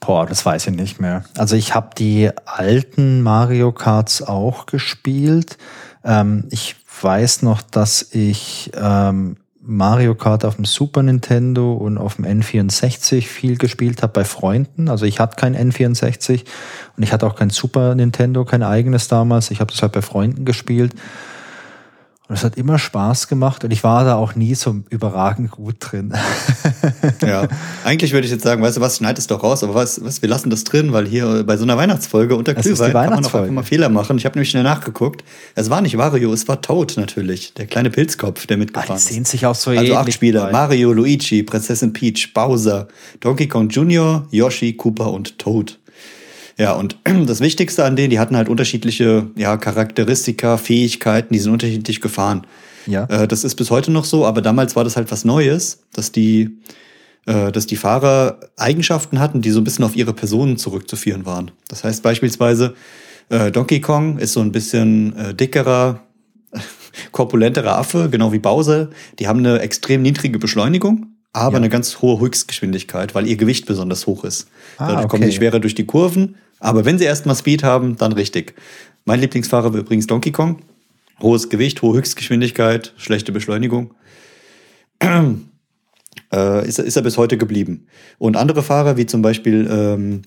Boah, das weiß ich nicht mehr. Also ich habe die alten Mario Karts auch gespielt. Ähm, ich weiß noch, dass ich ähm, Mario Kart auf dem Super Nintendo und auf dem N64 viel gespielt habe bei Freunden. Also ich hatte kein N64 und ich hatte auch kein Super Nintendo, kein eigenes damals. Ich habe das halt bei Freunden gespielt. Und es hat immer Spaß gemacht und ich war da auch nie so überragend gut drin. *laughs* ja, eigentlich würde ich jetzt sagen, weißt du was, schneid es doch raus, aber was, was, wir lassen das drin, weil hier bei so einer Weihnachtsfolge unter Glühwein kann man auch einfach mal Fehler machen. Ich habe nämlich schnell nachgeguckt. Es war nicht Wario, es war Toad natürlich, der kleine Pilzkopf, der mitgefahren ist. Die sehen sich auch so Also acht Spieler, bei. Mario, Luigi, Prinzessin Peach, Bowser, Donkey Kong Jr., Yoshi, Koopa und Toad. Ja, und *clears throat* das Wichtigste an denen, die hatten halt unterschiedliche ja, Charakteristika, Fähigkeiten, die sind unterschiedlich gefahren. Ja. Äh, das ist bis heute noch so, aber damals war das halt was Neues, dass die, äh, dass die Fahrer Eigenschaften hatten, die so ein bisschen auf ihre Personen zurückzuführen waren. Das heißt beispielsweise, äh, Donkey Kong ist so ein bisschen äh, dickerer, *laughs* korpulenterer Affe, genau wie Bowser. Die haben eine extrem niedrige Beschleunigung, aber ja. eine ganz hohe Höchstgeschwindigkeit, weil ihr Gewicht besonders hoch ist. Ah, Dadurch okay. kommen sie schwerer durch die Kurven aber wenn sie erstmal Speed haben, dann richtig. Mein Lieblingsfahrer war übrigens Donkey Kong. Hohes Gewicht, hohe Höchstgeschwindigkeit, schlechte Beschleunigung. *clears throat* äh, ist, ist er bis heute geblieben. Und andere Fahrer, wie zum Beispiel ähm,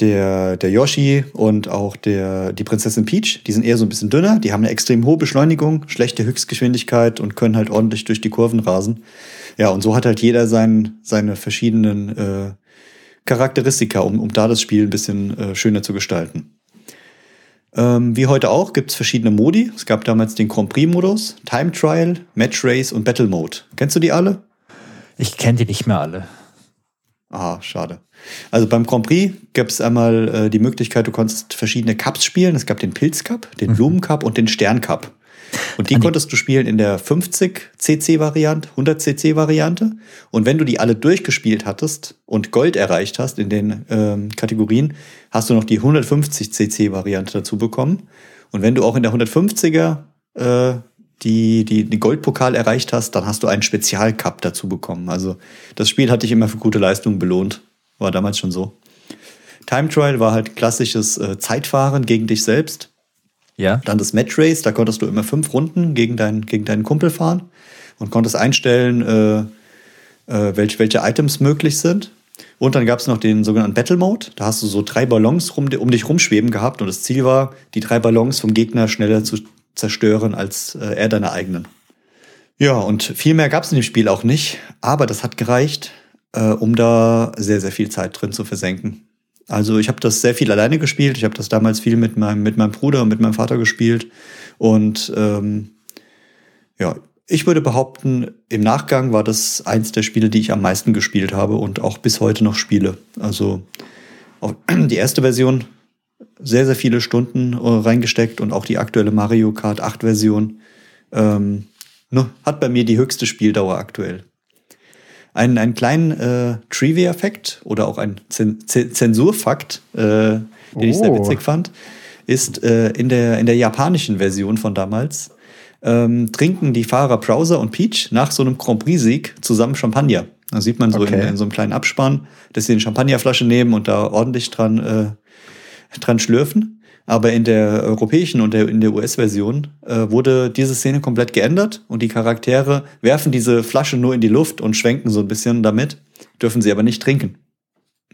der, der Yoshi und auch der, die Prinzessin Peach, die sind eher so ein bisschen dünner, die haben eine extrem hohe Beschleunigung, schlechte Höchstgeschwindigkeit und können halt ordentlich durch die Kurven rasen. Ja, und so hat halt jeder sein, seine verschiedenen äh, Charakteristika, um, um da das Spiel ein bisschen äh, schöner zu gestalten. Ähm, wie heute auch gibt es verschiedene Modi. Es gab damals den Grand Prix-Modus, Time Trial, Match Race und Battle Mode. Kennst du die alle? Ich kenne die nicht mehr alle. Ah, schade. Also beim Grand Prix gab es einmal äh, die Möglichkeit, du konntest verschiedene Cups spielen. Es gab den Pilz Cup, den mhm. Blumen Cup und den Stern Cup. Und die konntest du spielen in der 50 CC Variante, 100 CC Variante. Und wenn du die alle durchgespielt hattest und Gold erreicht hast in den ähm, Kategorien, hast du noch die 150 CC Variante dazu bekommen. Und wenn du auch in der 150er äh, die, die, die Goldpokal erreicht hast, dann hast du einen Spezialcup dazu bekommen. Also das Spiel hat dich immer für gute Leistungen belohnt. War damals schon so. Time Trial war halt klassisches äh, Zeitfahren gegen dich selbst. Ja. Dann das Match Race, da konntest du immer fünf Runden gegen, dein, gegen deinen Kumpel fahren und konntest einstellen, äh, äh, welche, welche Items möglich sind. Und dann gab es noch den sogenannten Battle Mode. Da hast du so drei Ballons rum, um dich rumschweben gehabt und das Ziel war, die drei Ballons vom Gegner schneller zu zerstören als äh, er deine eigenen. Ja, und viel mehr gab es in dem Spiel auch nicht, aber das hat gereicht, äh, um da sehr, sehr viel Zeit drin zu versenken. Also ich habe das sehr viel alleine gespielt. Ich habe das damals viel mit meinem, mit meinem Bruder und mit meinem Vater gespielt. Und ähm, ja, ich würde behaupten, im Nachgang war das eins der Spiele, die ich am meisten gespielt habe und auch bis heute noch spiele. Also *clears throat* die erste Version sehr, sehr viele Stunden äh, reingesteckt und auch die aktuelle Mario Kart 8 Version ähm, ne, hat bei mir die höchste Spieldauer aktuell. Ein, einen kleinen äh, Trivia-Fact oder auch ein Zensurfakt, äh, den oh. ich sehr oh. witzig fand, ist äh, in, der, in der japanischen Version von damals ähm, trinken die Fahrer Browser und Peach nach so einem Grand Prix-Sieg zusammen Champagner. Da sieht man so okay. in, in, so einem kleinen Abspann, dass sie eine Champagnerflasche nehmen und da ordentlich dran, äh, dran schlürfen. Aber in der europäischen und der, in der US-Version äh, wurde diese Szene komplett geändert und die Charaktere werfen diese Flasche nur in die Luft und schwenken so ein bisschen damit, dürfen sie aber nicht trinken.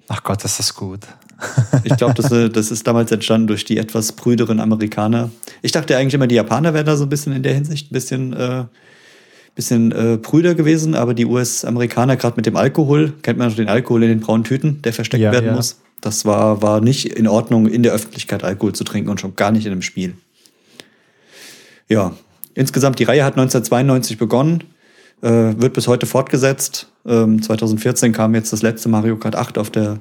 Ach Gott, ist das gut. ich glaube, das, äh, das ist damals entstanden durch die etwas prüderen Amerikaner. Ich dachte eigentlich immer, die Japaner wären da so ein bisschen in der Hinsicht ein bisschen, äh, bisschen äh, prüder gewesen, aber die US-Amerikaner, gerade mit dem Alkohol, kennt man noch den Alkohol in den braunen Tüten, der versteckt ja, werden ja. muss. Das war, war nicht in Ordnung, in der Öffentlichkeit Alkohol zu trinken und schon gar nicht in einem Spiel. Ja, insgesamt die Reihe hat 1992 begonnen, äh, wird bis heute fortgesetzt. Ähm, 2014 kam jetzt das letzte Mario Kart 8 auf der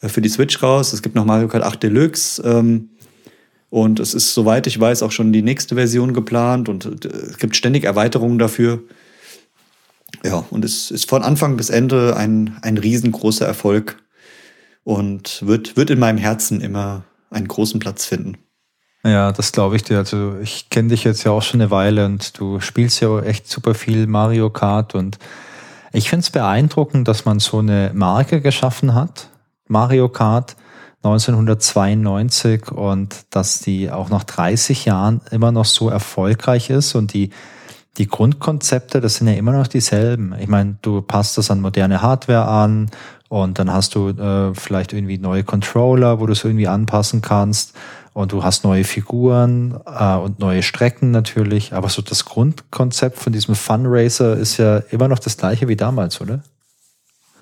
äh, für die Switch raus. Es gibt noch Mario Kart 8 Deluxe. Ähm, und es ist, soweit ich weiß, auch schon die nächste Version geplant und äh, es gibt ständig Erweiterungen dafür. Ja, und es ist von Anfang bis Ende ein, ein riesengroßer Erfolg und wird, wird in meinem Herzen immer einen großen Platz finden. Ja, das glaube ich dir. Also ich kenne dich jetzt ja auch schon eine Weile und du spielst ja echt super viel Mario Kart und ich finde es beeindruckend, dass man so eine Marke geschaffen hat Mario Kart 1992 und dass die auch nach 30 Jahren immer noch so erfolgreich ist und die die Grundkonzepte, das sind ja immer noch dieselben. Ich meine, du passt das an moderne Hardware an und dann hast du äh, vielleicht irgendwie neue Controller, wo du es irgendwie anpassen kannst und du hast neue Figuren äh, und neue Strecken natürlich. Aber so das Grundkonzept von diesem Fun Racer ist ja immer noch das gleiche wie damals, oder?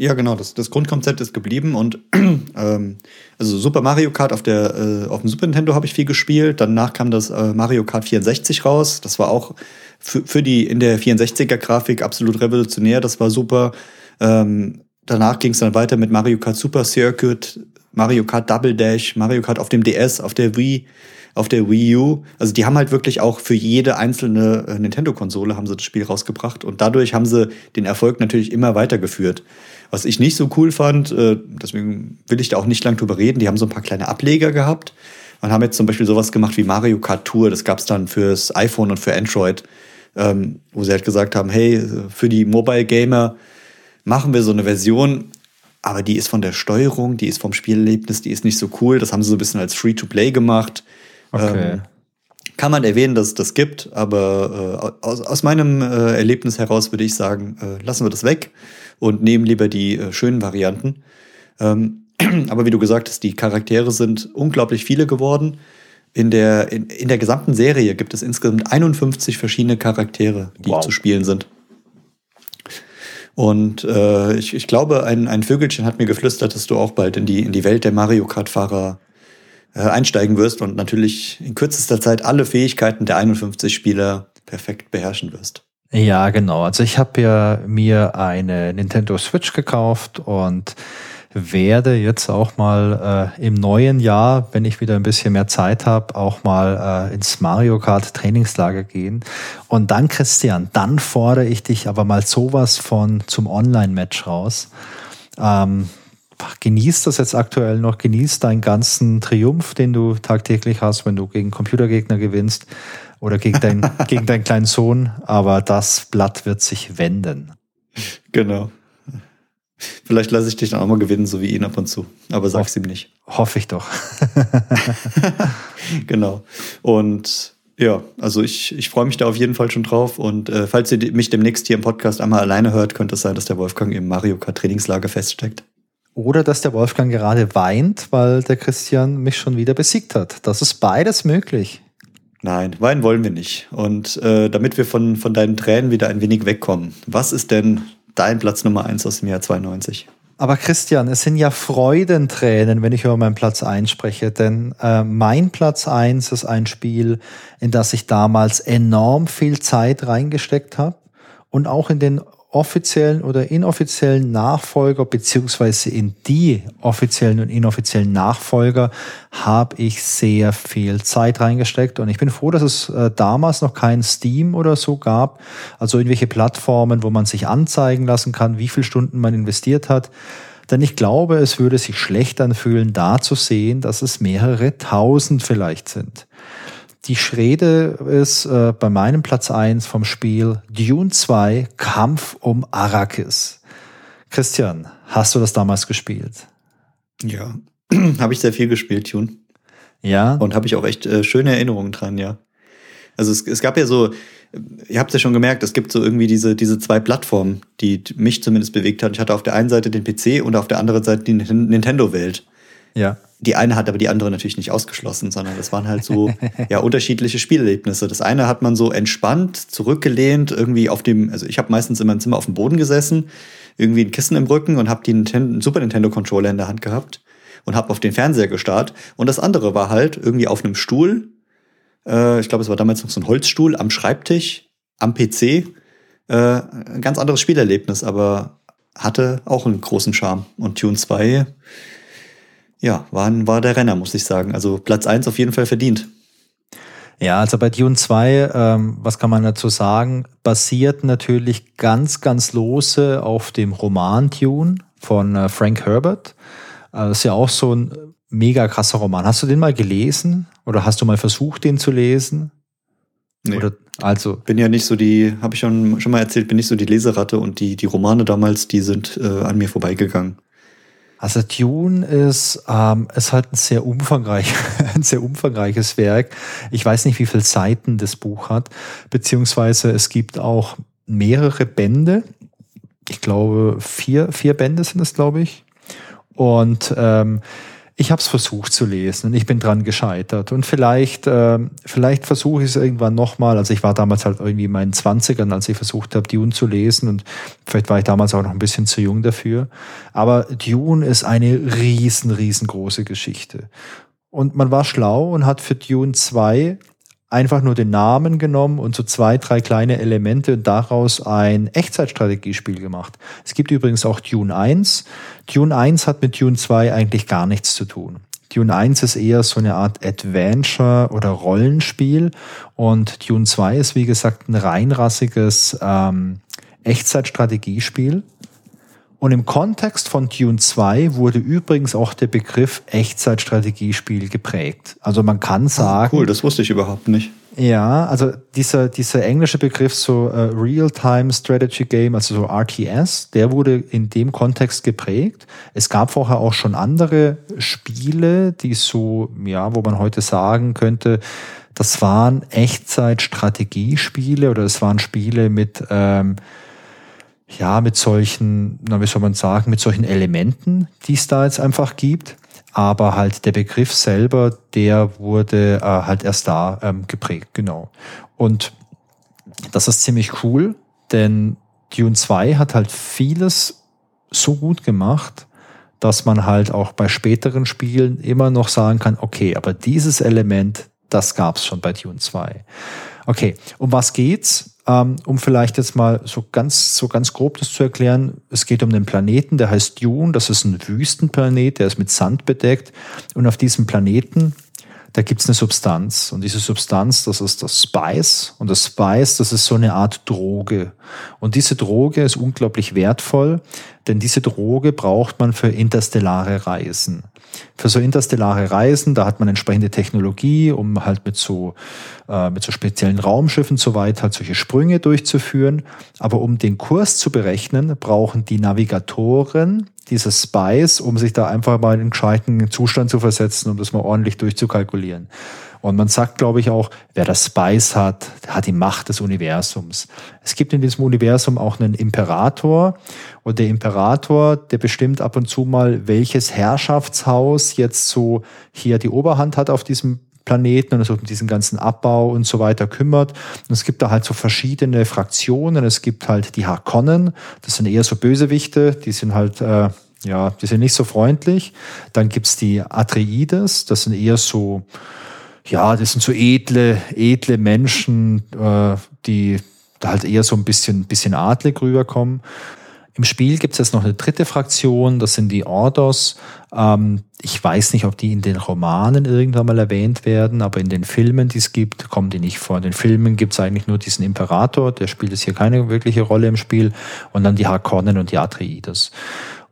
Ja, genau. Das, das Grundkonzept ist geblieben und *clears throat* ähm, also Super Mario Kart auf der äh, auf dem Super Nintendo habe ich viel gespielt. Danach kam das äh, Mario Kart 64 raus. Das war auch für, für die in der 64er Grafik absolut revolutionär. Das war super. Ähm, danach ging es dann weiter mit Mario Kart Super Circuit, Mario Kart Double Dash, Mario Kart auf dem DS, auf der Wii auf der Wii U. Also die haben halt wirklich auch für jede einzelne äh, Nintendo-Konsole haben sie das Spiel rausgebracht und dadurch haben sie den Erfolg natürlich immer weitergeführt. Was ich nicht so cool fand, äh, deswegen will ich da auch nicht lang drüber reden, die haben so ein paar kleine Ableger gehabt und haben jetzt zum Beispiel sowas gemacht wie Mario Kart Tour, das gab es dann fürs iPhone und für Android, ähm, wo sie halt gesagt haben, hey, für die Mobile Gamer machen wir so eine Version, aber die ist von der Steuerung, die ist vom Spielerlebnis, die ist nicht so cool. Das haben sie so ein bisschen als Free-to-Play gemacht. Okay. Ähm, kann man erwähnen, dass es das gibt, aber äh, aus, aus meinem äh, Erlebnis heraus würde ich sagen, äh, lassen wir das weg und nehmen lieber die äh, schönen Varianten. Ähm, *clears throat* aber wie du gesagt hast, die Charaktere sind unglaublich viele geworden. In der, in, in der gesamten Serie gibt es insgesamt 51 verschiedene Charaktere, die wow. zu spielen sind. Und äh, ich, ich glaube, ein, ein Vögelchen hat mir geflüstert, dass du auch bald in die, in die Welt der Mario Kart-Fahrer einsteigen wirst und natürlich in kürzester Zeit alle Fähigkeiten der 51 Spieler perfekt beherrschen wirst. Ja, genau. Also ich habe ja mir eine Nintendo Switch gekauft und werde jetzt auch mal äh, im neuen Jahr, wenn ich wieder ein bisschen mehr Zeit habe, auch mal äh, ins Mario Kart Trainingslager gehen. Und dann, Christian, dann fordere ich dich aber mal sowas von zum Online-Match raus. Ähm, genieß das jetzt aktuell noch, genieß deinen ganzen Triumph, den du tagtäglich hast, wenn du gegen Computergegner gewinnst. oder gegen, dein, *laughs* gegen deinen kleinen Sohn, aber das Blatt wird sich wenden. Genau. Vielleicht lasse ich dich dann auch mal gewinnen, so wie ihn ab und zu. Aber sag's ihm nicht. Hoffe ich doch. *laughs* genau. Und ja, also ich, ich freue mich da auf jeden Fall schon drauf. Und äh, falls ihr mich demnächst hier im Podcast einmal alleine hört, könnte es sein, dass der Wolfgang im Mario Kart Trainingslager feststeckt. Oder dass der Wolfgang gerade weint, weil der Christian mich schon wieder besiegt hat. Das ist beides möglich. Nein, weinen wollen wir nicht. Und äh, damit wir von, von deinen Tränen wieder ein wenig wegkommen, was ist denn dein Platz Nummer eins aus dem Jahr 92? Aber Christian, es sind ja Freudentränen, wenn ich über meinen Platz eins spreche, denn äh, mein Platz eins ist ein Spiel, in das ich damals enorm viel Zeit reingesteckt habe und auch in den offiziellen oder inoffiziellen Nachfolger beziehungsweise in die offiziellen und inoffiziellen Nachfolger habe ich sehr viel Zeit reingesteckt und ich bin froh, dass es äh, damals noch kein Steam oder so gab, also irgendwelche Plattformen, wo man sich anzeigen lassen kann, wie viele Stunden man investiert hat. Denn ich glaube, es würde sich schlecht anfühlen, da zu sehen, dass es mehrere tausend vielleicht sind. Die Rede ist äh, bei meinem Platz eins vom Spiel Dune 2 Kampf um Arrakis. Christian, hast du das damals gespielt? Ja, *clears throat* habe ich sehr viel gespielt, Dune. Ja. Und habe ich auch echt äh, schöne Erinnerungen dran, ja. Also es, es gab ja so, ihr habt ja schon gemerkt, es gibt so irgendwie diese, diese zwei Plattformen, die mich zumindest bewegt haben. Ich hatte auf der einen Seite den PC und auf der anderen Seite die Nintendo-Welt. Ja. Die eine hat aber die andere natürlich nicht ausgeschlossen, sondern das waren halt so ja unterschiedliche Spielerlebnisse. Das eine hat man so entspannt zurückgelehnt, irgendwie auf dem, also ich habe meistens in meinem Zimmer auf dem Boden gesessen, irgendwie ein Kissen im Rücken und habe den Super Nintendo Controller in der Hand gehabt und habe auf den Fernseher gestarrt. Und das andere war halt irgendwie auf einem Stuhl, äh, ich glaube, es war damals noch so ein Holzstuhl am Schreibtisch, am PC. Äh, ein ganz anderes Spielerlebnis, aber hatte auch einen großen Charme. Und Tune 2 ja, war, war der Renner, muss ich sagen. Also Platz eins auf jeden Fall verdient. Ja, also bei Dune 2, ähm, was kann man dazu sagen, basiert natürlich ganz, ganz lose auf dem Roman Dune von äh, Frank Herbert. Äh, das ist ja auch so ein mega krasser Roman. Hast du den mal gelesen oder hast du mal versucht, den zu lesen? Nee. Oder, also bin ja nicht so die, habe ich schon, schon mal erzählt, bin nicht so die Leseratte und die, die Romane damals, die sind äh, an mir vorbeigegangen. Also Dune ist, ähm, ist halt ein sehr umfangreich, *laughs* ein sehr umfangreiches Werk. Ich weiß nicht, wie viele Seiten das Buch hat, beziehungsweise es gibt auch mehrere Bände. Ich glaube, vier, vier Bände sind es, glaube ich. Und ähm, ich habe es versucht zu lesen und ich bin dran gescheitert. Und vielleicht, äh, vielleicht versuche ich es irgendwann nochmal. Also ich war damals halt irgendwie in meinen Zwanzigern, als ich versucht habe, Dune zu lesen. Und vielleicht war ich damals auch noch ein bisschen zu jung dafür. Aber Dune ist eine riesen, riesengroße Geschichte. Und man war schlau und hat für Dune 2 einfach nur den Namen genommen und so zwei, drei kleine Elemente und daraus ein Echtzeitstrategiespiel gemacht. Es gibt übrigens auch Dune 1. Dune 1 hat mit Dune 2 eigentlich gar nichts zu tun. Dune 1 ist eher so eine Art Adventure oder Rollenspiel und Dune 2 ist wie gesagt ein reinrassiges ähm, Echtzeitstrategiespiel. Und im Kontext von Dune 2 wurde übrigens auch der Begriff Echtzeitstrategiespiel geprägt. Also man kann ah, sagen. cool, das wusste ich überhaupt nicht. Ja, also dieser, dieser englische Begriff so uh, Real-Time Strategy Game, also so RTS, der wurde in dem Kontext geprägt. Es gab vorher auch schon andere Spiele, die so, ja, wo man heute sagen könnte, das waren Echtzeit-Strategiespiele oder es waren Spiele mit ähm, ja, mit solchen, na, wie soll man sagen, mit solchen Elementen, die es da jetzt einfach gibt. Aber halt der Begriff selber, der wurde äh, halt erst da ähm, geprägt, genau. Und das ist ziemlich cool, denn Dune 2 hat halt vieles so gut gemacht, dass man halt auch bei späteren Spielen immer noch sagen kann, okay, aber dieses Element, das gab's schon bei Dune 2. Okay, um was geht's? Ähm, um vielleicht jetzt mal so ganz, so ganz grob das zu erklären. Es geht um den Planeten, der heißt Dune. Das ist ein Wüstenplanet, der ist mit Sand bedeckt. Und auf diesem Planeten, da gibt es eine Substanz. Und diese Substanz, das ist das Spice. Und das Spice, das ist so eine Art Droge. Und diese Droge ist unglaublich wertvoll, denn diese Droge braucht man für interstellare Reisen. Für so interstellare Reisen, da hat man entsprechende Technologie, um halt mit so, äh, mit so speziellen Raumschiffen so weit halt solche Sprünge durchzuführen. Aber um den Kurs zu berechnen, brauchen die Navigatoren dieses Spice, um sich da einfach mal in einen gescheiten Zustand zu versetzen, um das mal ordentlich durchzukalkulieren. Und man sagt, glaube ich, auch, wer das Spice hat, der hat die Macht des Universums. Es gibt in diesem Universum auch einen Imperator. Und der Imperator, der bestimmt ab und zu mal, welches Herrschaftshaus jetzt so hier die Oberhand hat auf diesem Planeten und es um diesen ganzen Abbau und so weiter kümmert. Und es gibt da halt so verschiedene Fraktionen. Es gibt halt die Harkonnen, das sind eher so Bösewichte, die sind halt, äh, ja, die sind nicht so freundlich. Dann gibt's die Atreides, das sind eher so, ja, das sind so edle, edle Menschen, äh, die da halt eher so ein bisschen, bisschen adlig rüberkommen. Im Spiel gibt es jetzt noch eine dritte Fraktion, das sind die Ordos. Ähm, ich weiß nicht, ob die in den Romanen irgendwann mal erwähnt werden, aber in den Filmen, die es gibt, kommen die nicht vor. In den Filmen gibt es eigentlich nur diesen Imperator, der spielt jetzt hier keine wirkliche Rolle im Spiel, und dann die Harkonnen und die Atreides.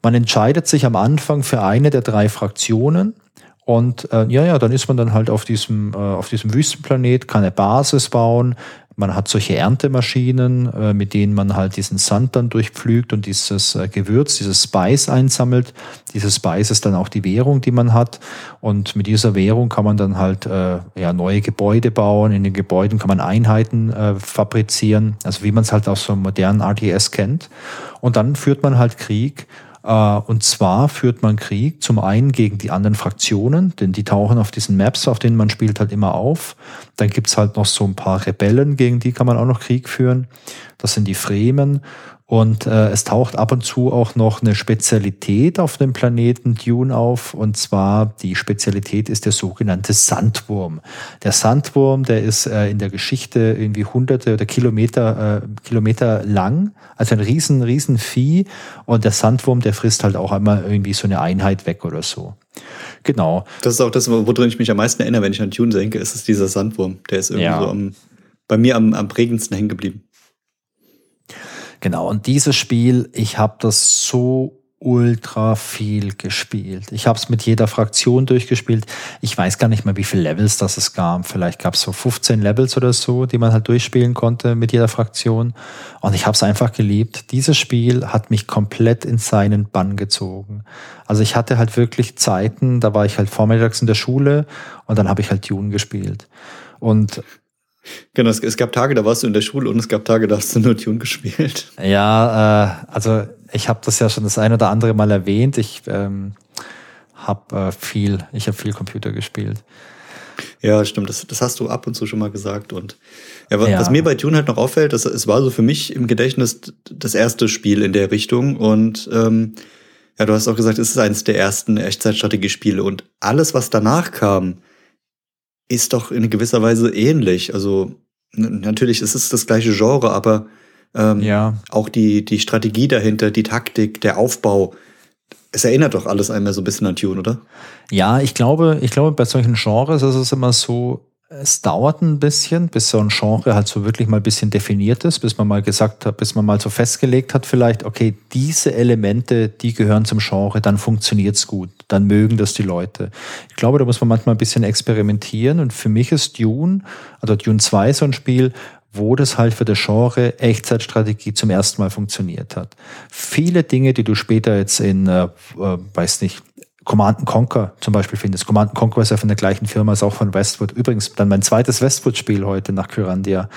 Man entscheidet sich am Anfang für eine der drei Fraktionen und äh, ja, ja, dann ist man dann halt auf diesem, äh, auf diesem Wüstenplanet, kann eine Basis bauen. Man hat solche Erntemaschinen, äh, mit denen man halt diesen Sand dann durchpflügt und dieses äh, Gewürz, dieses Spice einsammelt. Dieses Spice ist dann auch die Währung, die man hat. Und mit dieser Währung kann man dann halt äh, ja, neue Gebäude bauen. In den Gebäuden kann man Einheiten äh, fabrizieren, also wie man es halt aus so einem modernen RTS kennt. Und dann führt man halt Krieg und zwar führt man Krieg zum einen gegen die anderen Fraktionen, denn die tauchen auf diesen Maps, auf denen man spielt, halt immer auf. Dann gibt's halt noch so ein paar Rebellen, gegen die kann man auch noch Krieg führen. Das sind die Fremen. Und äh, es taucht ab und zu auch noch eine Spezialität auf dem Planeten Dune auf. Und zwar die Spezialität ist der sogenannte Sandwurm. Der Sandwurm, der ist äh, in der Geschichte irgendwie hunderte oder Kilometer, äh, Kilometer lang. Also ein riesen, riesen Vieh. Und der Sandwurm, der frisst halt auch einmal irgendwie so eine Einheit weg oder so. Genau. Das ist auch das, woran ich mich am meisten erinnere, wenn ich an Dune denke, ist es dieser Sandwurm. Der ist irgendwie ja. so am, bei mir am, am prägendsten hängen geblieben. Genau, und dieses Spiel, ich habe das so ultra viel gespielt. Ich habe es mit jeder Fraktion durchgespielt. Ich weiß gar nicht mehr, wie viele Levels das es gab. Vielleicht gab es so 15 Levels oder so, die man halt durchspielen konnte mit jeder Fraktion. Und ich habe es einfach geliebt. Dieses Spiel hat mich komplett in seinen Bann gezogen. Also ich hatte halt wirklich Zeiten, da war ich halt vormittags in der Schule und dann habe ich halt Dune gespielt. Und Genau, es, es, gab Tage, da warst du in der Schule und es gab Tage, da hast du nur Tune gespielt. Ja, äh, also ich habe das ja schon das ein oder andere Mal erwähnt. Ich ähm, habe äh, viel, ich habe viel Computer gespielt. Ja, stimmt. Das, das hast du ab und zu schon mal gesagt. Und ja, was, ja. was mir bei Tune halt noch auffällt, das, es war so für mich im Gedächtnis das erste Spiel in der Richtung. Und ähm, ja, du hast auch gesagt, es ist eines der ersten Echtzeitstrategiespiele. Und alles, was danach kam, ist doch in gewisser Weise ähnlich. Also natürlich ist es das gleiche Genre, aber ähm, ja. auch die, die Strategie dahinter, die Taktik, der Aufbau, es erinnert doch alles einmal so ein bisschen an Tune, oder? Ja, ich glaube, ich glaube, bei solchen Genres ist es immer so, es dauert ein bisschen, bis so ein Genre halt so wirklich mal ein bisschen definiert ist, bis man mal gesagt hat, bis man mal so festgelegt hat, vielleicht, okay, diese Elemente, die gehören zum Genre, dann funktioniert's gut, dann mögen das die Leute. Ich glaube, da muss man manchmal ein bisschen experimentieren und für mich ist Dune, also Dune 2 so ein Spiel, wo das halt für das Genre Echtzeitstrategie zum ersten Mal funktioniert hat. Viele Dinge, die du später jetzt in, äh, äh weiß nicht, Command Conquer zum Beispiel findest. Command Conquer ist ja von der gleichen Firma, ist auch von Westwood. Übrigens dann mein zweites Westwood-Spiel heute nach Kyrandia.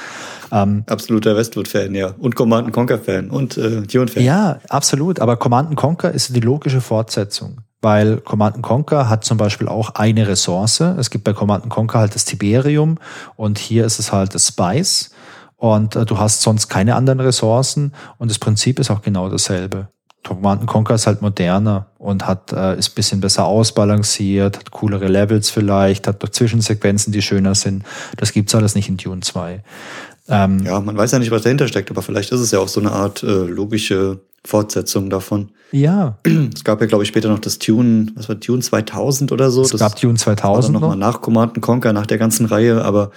Ähm, Absoluter Westwood-Fan, ja. Und Command Conquer-Fan und äh, Dune-Fan. Ja, absolut. Aber Command Conquer ist die logische Fortsetzung. Weil Command Conquer hat zum Beispiel auch eine Ressource. Es gibt bei Command Conquer halt das Tiberium und hier ist es halt das Spice. Und äh, du hast sonst keine anderen Ressourcen und das Prinzip ist auch genau dasselbe. Command Conquer ist halt moderner und hat, äh, ist bisschen besser ausbalanciert, hat coolere Levels vielleicht, hat doch Zwischensequenzen, die schöner sind. Das gibt's alles nicht in Dune 2. Ähm, ja, man weiß ja nicht, was dahinter steckt, aber vielleicht ist es ja auch so eine Art äh, logische Fortsetzung davon. Ja. *clears throat* Es gab ja, glaube ich, später noch das Tune, was war Tune 2000 oder so. Es das gab Tune 2000 noch. Nochmal nach Command Conquer, nach der ganzen Reihe, aber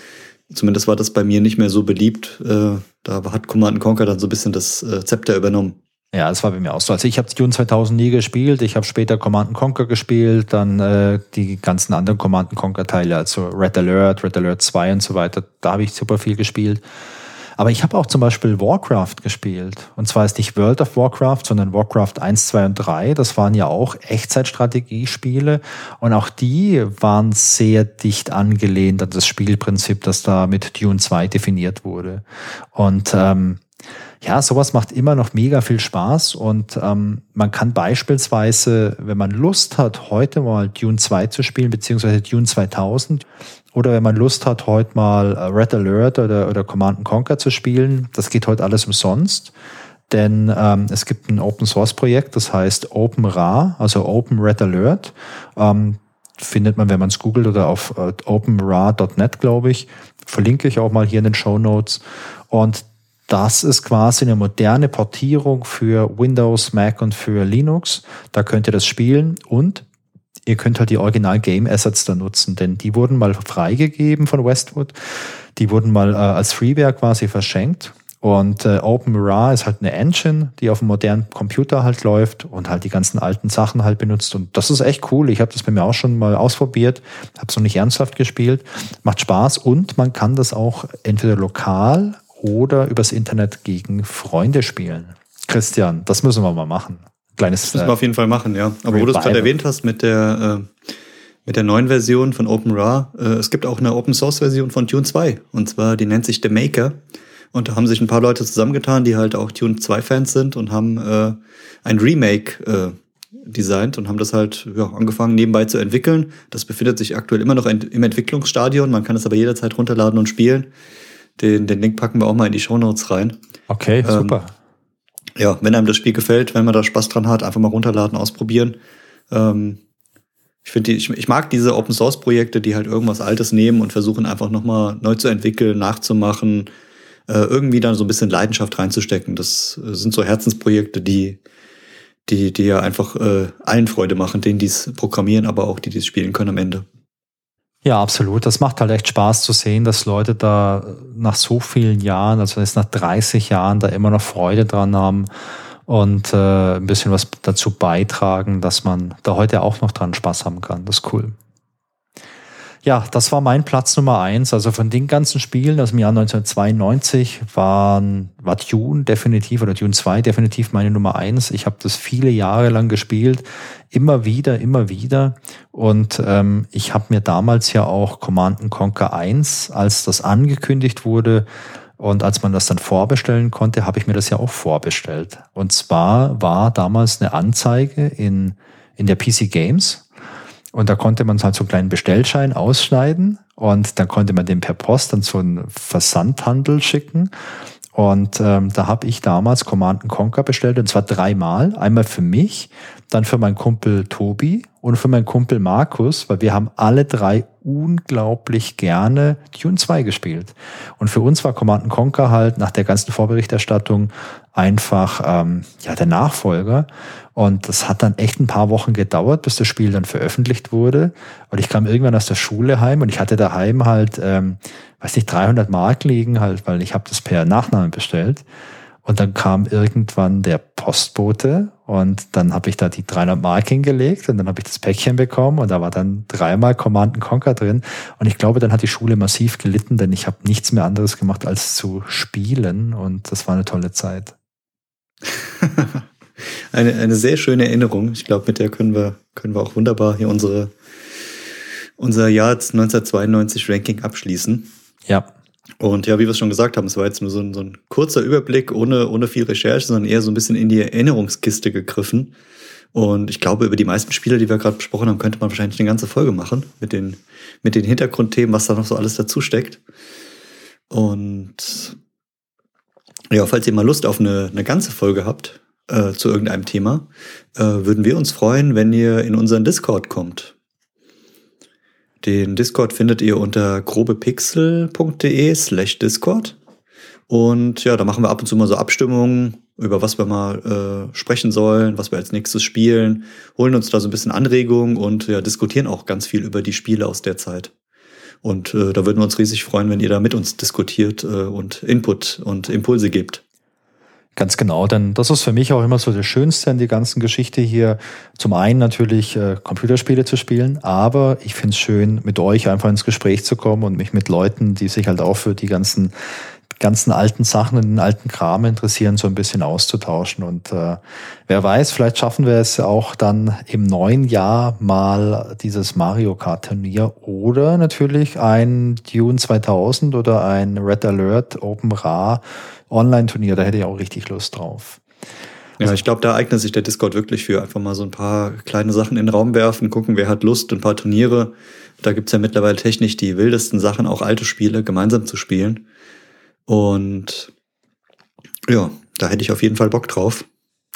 zumindest war das bei mir nicht mehr so beliebt. Äh, da hat Command Conquer dann so ein bisschen das äh, Zepter übernommen. Ja, das war bei mir auch so. Also ich habe Dune 2000 nie gespielt. Ich habe später Command Conquer gespielt, dann äh, die ganzen anderen Command Conquer Teile, also Red Alert, Red Alert 2 und so weiter. Da habe ich super viel gespielt. Aber ich habe auch zum Beispiel Warcraft gespielt. Und zwar ist nicht World of Warcraft, sondern Warcraft 1, 2 und 3. Das waren ja auch Echtzeitstrategiespiele. Und auch die waren sehr dicht angelehnt an das Spielprinzip, das da mit Dune 2 definiert wurde. Und ähm, ja, sowas macht immer noch mega viel Spaß und ähm, man kann beispielsweise, wenn man Lust hat, heute mal Dune 2 zu spielen, beziehungsweise Dune 2000, oder wenn man Lust hat, heute mal äh, Red Alert oder, oder Command Conquer zu spielen, das geht heute alles umsonst. Denn ähm, es gibt ein Open Source Projekt, das heißt OpenRA, also Open Red Alert. Ähm, findet man, wenn man es googelt oder auf äh, openra.net, glaube ich. Verlinke ich auch mal hier in den Show Notes. Und das ist quasi eine moderne Portierung für Windows, Mac und für Linux. Da könnt ihr das spielen und ihr könnt halt die Original Game Assets da nutzen, denn die wurden mal freigegeben von Westwood. Die wurden mal äh, als Freeware quasi verschenkt. Und äh, OpenRA ist halt eine Engine, die auf einem modernen Computer halt läuft und halt die ganzen alten Sachen halt benutzt. Und das ist echt cool. Ich habe das bei mir auch schon mal ausprobiert, habe es noch nicht ernsthaft gespielt. Macht Spaß und man kann das auch entweder lokal oder übers Internet gegen Freunde spielen. Christian, das müssen wir mal machen. Kleines, das müssen wir auf jeden Fall machen, ja. Aber wo du es gerade erwähnt hast mit der, äh, mit der neuen Version von OpenRA, äh, es gibt auch eine Open Source Version von Tune 2. Und zwar, die nennt sich The Maker. Und da haben sich ein paar Leute zusammengetan, die halt auch Tune 2 Fans sind und haben äh, ein Remake äh, designt und haben das halt ja, angefangen nebenbei zu entwickeln. Das befindet sich aktuell immer noch im Entwicklungsstadion. Man kann es aber jederzeit runterladen und spielen. Den, den Link packen wir auch mal in die Show Notes rein. Okay, ähm, super. Ja, wenn einem das Spiel gefällt, wenn man da Spaß dran hat, einfach mal runterladen, ausprobieren. Ähm, ich finde, ich, ich mag diese Open Source Projekte, die halt irgendwas Altes nehmen und versuchen einfach nochmal neu zu entwickeln, nachzumachen, äh, irgendwie dann so ein bisschen Leidenschaft reinzustecken. Das äh, sind so Herzensprojekte, die, die, die ja einfach äh, allen Freude machen, denen die es programmieren, aber auch die, die es spielen können am Ende. Ja, absolut. Das macht halt echt Spaß zu sehen, dass Leute da nach so vielen Jahren, also jetzt nach 30 Jahren, da immer noch Freude dran haben und äh, ein bisschen was dazu beitragen, dass man da heute auch noch dran Spaß haben kann. Das ist cool. Ja, das war mein Platz Nummer eins. Also von den ganzen Spielen aus dem Jahr 1992 waren, war Dune definitiv oder Dune 2 definitiv meine Nummer eins. Ich habe das viele Jahre lang gespielt, immer wieder, immer wieder. Und ähm, ich habe mir damals ja auch Command Conquer 1, als das angekündigt wurde, und als man das dann vorbestellen konnte, habe ich mir das ja auch vorbestellt. Und zwar war damals eine Anzeige in, in der PC Games und da konnte man halt so einen kleinen Bestellschein ausschneiden und dann konnte man den per Post dann zu einem Versandhandel schicken. Und ähm, da habe ich damals Command Conquer bestellt und zwar dreimal. Einmal für mich, dann für meinen Kumpel Tobi und für meinen Kumpel Markus, weil wir haben alle drei unglaublich gerne Dune 2 gespielt. Und für uns war Command Conquer halt nach der ganzen Vorberichterstattung einfach ähm, ja der Nachfolger. Und das hat dann echt ein paar Wochen gedauert, bis das Spiel dann veröffentlicht wurde. Und ich kam irgendwann aus der Schule heim und ich hatte daheim halt, ähm, weiß nicht, 300 Mark liegen halt, weil ich habe das per Nachname bestellt. Und dann kam irgendwann der Postbote und dann habe ich da die 300 Mark hingelegt und dann habe ich das Päckchen bekommen und da war dann dreimal Command Conquer drin. Und ich glaube, dann hat die Schule massiv gelitten, denn ich habe nichts mehr anderes gemacht als zu spielen und das war eine tolle Zeit. *laughs* eine, eine sehr schöne Erinnerung. Ich glaube, mit der können wir, können wir auch wunderbar hier unsere, unser Jahr 1992 Ranking abschließen. Ja. Und ja, wie wir es schon gesagt haben, es war jetzt nur so ein, so ein kurzer Überblick ohne, ohne viel Recherche, sondern eher so ein bisschen in die Erinnerungskiste gegriffen. Und ich glaube, über die meisten Spiele, die wir gerade besprochen haben, könnte man wahrscheinlich eine ganze Folge machen mit den, mit den Hintergrundthemen, was da noch so alles dazu steckt. Und ja, falls ihr mal Lust auf eine, eine ganze Folge habt, äh, zu irgendeinem Thema, äh, würden wir uns freuen, wenn ihr in unseren Discord kommt. Den Discord findet ihr unter grobepixel.de slash Discord. Und ja, da machen wir ab und zu mal so Abstimmungen, über was wir mal äh, sprechen sollen, was wir als nächstes spielen, holen uns da so ein bisschen Anregungen und ja, diskutieren auch ganz viel über die Spiele aus der Zeit. Und äh, da würden wir uns riesig freuen, wenn ihr da mit uns diskutiert äh, und Input und Impulse gebt. Ganz genau, denn das ist für mich auch immer so das Schönste an die ganzen Geschichte hier. Zum einen natürlich äh, Computerspiele zu spielen, aber ich finde es schön, mit euch einfach ins Gespräch zu kommen und mich mit Leuten, die sich halt auch für die ganzen ganzen alten Sachen und den alten Kram interessieren, so ein bisschen auszutauschen. Und äh, wer weiß, vielleicht schaffen wir es auch dann im neuen Jahr mal dieses Mario Kart Turnier oder natürlich ein Dune 2000 oder ein Red Alert Open Ra Online-Turnier, da hätte ich auch richtig Lust drauf. Ja, ich glaube, da eignet sich der Discord wirklich für einfach mal so ein paar kleine Sachen in den Raum werfen, gucken, wer hat Lust, ein paar Turniere. Da gibt's ja mittlerweile technisch die wildesten Sachen, auch alte Spiele gemeinsam zu spielen. Und ja, da hätte ich auf jeden Fall Bock drauf.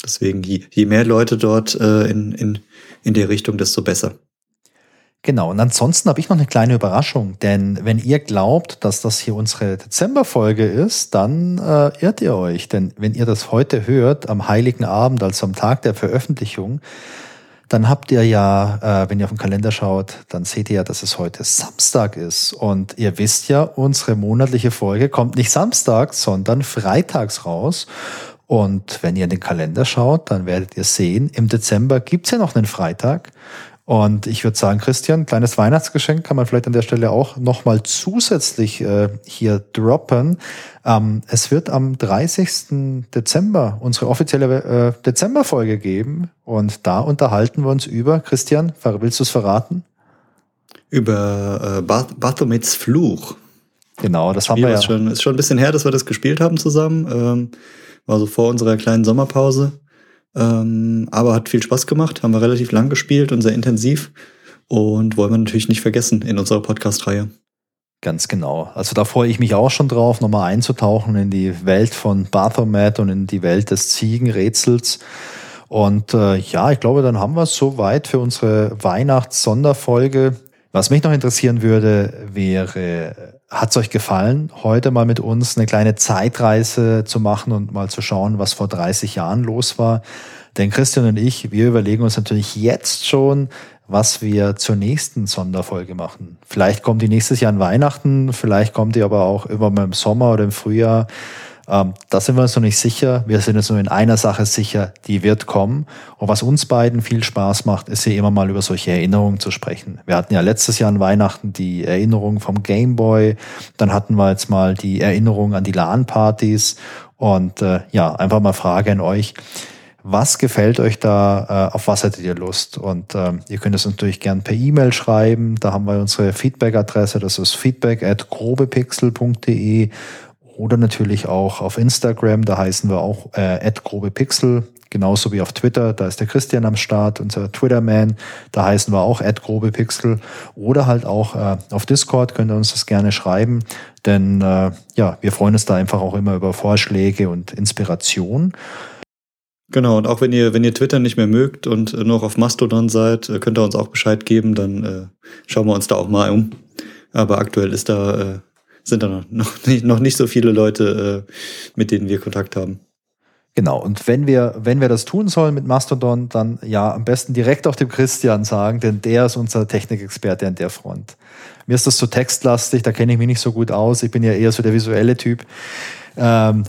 Deswegen, je, je mehr Leute dort äh, in, in, in der Richtung, desto besser. Genau, und ansonsten habe ich noch eine kleine Überraschung, denn wenn ihr glaubt, dass das hier unsere Dezemberfolge ist, dann äh, irrt ihr euch, denn wenn ihr das heute hört, am heiligen Abend, also am Tag der Veröffentlichung, dann habt ihr ja, äh, wenn ihr auf den Kalender schaut, dann seht ihr ja, dass es heute Samstag ist. Und ihr wisst ja, unsere monatliche Folge kommt nicht samstags, sondern freitags raus. Und wenn ihr in den Kalender schaut, dann werdet ihr sehen, im Dezember gibt's ja noch einen Freitag. Und ich würde sagen, Christian, kleines Weihnachtsgeschenk kann man vielleicht an der Stelle auch nochmal zusätzlich äh, hier droppen. Ähm, es wird am 30. Dezember unsere offizielle äh, Dezemberfolge geben. Und da unterhalten wir uns über, Christian, willst du es verraten? Über äh, Bath Bathomets Fluch. Genau, das haben wir ja. Schon, ist schon ein bisschen her, dass wir das gespielt haben zusammen. Ähm, war so vor unserer kleinen Sommerpause. Ähm, aber hat viel Spaß gemacht, haben wir relativ lang gespielt und sehr intensiv und wollen wir natürlich nicht vergessen in unserer Podcast-Reihe. Ganz genau. Also da freue ich mich auch schon drauf, nochmal einzutauchen in die Welt von Bathomet und in die Welt des Ziegenrätsels. Und äh, ja, ich glaube, dann haben wir es soweit für unsere Weihnachts-Sonderfolge. Was mich noch interessieren würde, wäre, hat es euch gefallen, heute mal mit uns eine kleine Zeitreise zu machen und mal zu schauen, was vor 30 Jahren los war? Denn Christian und ich, wir überlegen uns natürlich jetzt schon, was wir zur nächsten Sonderfolge machen. Vielleicht kommt die nächstes Jahr an Weihnachten, vielleicht kommt die aber auch immer mal im Sommer oder im Frühjahr. Ähm, da sind wir uns noch nicht sicher. Wir sind uns nur in einer Sache sicher, die wird kommen. Und was uns beiden viel Spaß macht, ist hier immer mal über solche Erinnerungen zu sprechen. Wir hatten ja letztes Jahr an Weihnachten die Erinnerung vom Gameboy. Dann hatten wir jetzt mal die Erinnerung an die LAN-Partys. Und äh, ja, einfach mal Frage an euch. Was gefällt euch da? Äh, auf was hättet ihr Lust? Und ähm, ihr könnt es natürlich gern per E-Mail schreiben. Da haben wir unsere Feedback-Adresse. Das ist feedback at grobepixel.de oder natürlich auch auf Instagram, da heißen wir auch äh, @grobepixel, genauso wie auf Twitter, da ist der Christian am Start, unser Twitterman, da heißen wir auch @grobepixel oder halt auch äh, auf Discord könnt ihr uns das gerne schreiben, denn äh, ja, wir freuen uns da einfach auch immer über Vorschläge und Inspiration. Genau, und auch wenn ihr, wenn ihr Twitter nicht mehr mögt und äh, noch auf Mastodon seid, äh, könnt ihr uns auch Bescheid geben, dann äh, schauen wir uns da auch mal um. Aber aktuell ist da äh, sind da noch nicht, noch nicht so viele Leute, äh, mit denen wir Kontakt haben. Genau, und wenn wir, wenn wir das tun sollen mit Mastodon, dann ja am besten direkt auf dem Christian sagen, denn der ist unser Technikexperte an der Front. Mir ist das so textlastig, da kenne ich mich nicht so gut aus. Ich bin ja eher so der visuelle Typ. Ähm,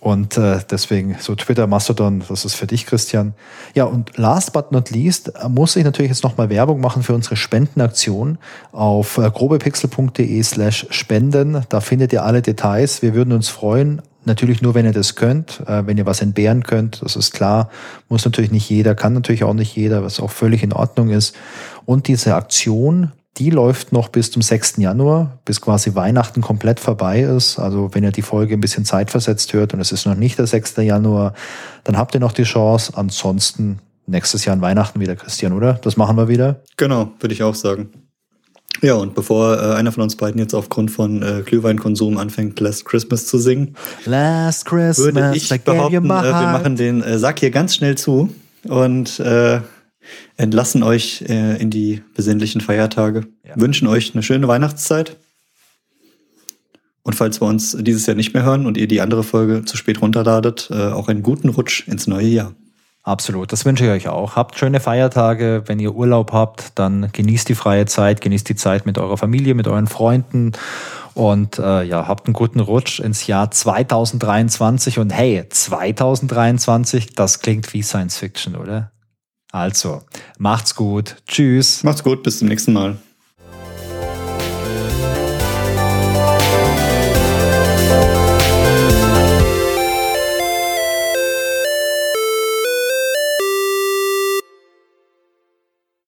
und äh, deswegen so Twitter, Mastodon, das ist für dich, Christian. Ja, und last but not least äh, muss ich natürlich jetzt nochmal Werbung machen für unsere Spendenaktion auf äh, grobepixel.de slash spenden. Da findet ihr alle Details. Wir würden uns freuen. Natürlich nur, wenn ihr das könnt, äh, wenn ihr was entbehren könnt, das ist klar. Muss natürlich nicht jeder, kann natürlich auch nicht jeder, was auch völlig in Ordnung ist. Und diese Aktion die läuft noch bis zum 6. Januar, bis quasi Weihnachten komplett vorbei ist. Also wenn ihr die Folge ein bisschen zeitversetzt hört und es ist noch nicht der 6. Januar, dann habt ihr noch die Chance. Ansonsten nächstes Jahr an Weihnachten wieder, Christian, oder? Das machen wir wieder. Genau, würde ich auch sagen. Ja, und bevor äh, einer von uns beiden jetzt aufgrund von äh, Glühweinkonsum anfängt, Last Christmas zu singen, Last Christmas, würde ich behaupten, äh, wir machen den äh, Sack hier ganz schnell zu und äh, entlassen euch äh, in die besinnlichen Feiertage, ja. wünschen euch eine schöne Weihnachtszeit. Und falls wir uns dieses Jahr nicht mehr hören und ihr die andere Folge zu spät runterladet, äh, auch einen guten Rutsch ins neue Jahr. Absolut, das wünsche ich euch auch. Habt schöne Feiertage. Wenn ihr Urlaub habt, dann genießt die freie Zeit, genießt die Zeit mit eurer Familie, mit euren Freunden und äh, ja, habt einen guten Rutsch ins Jahr 2023. Und hey, 2023, das klingt wie Science Fiction, oder? Also, macht's gut. Tschüss. Macht's gut, bis zum nächsten Mal.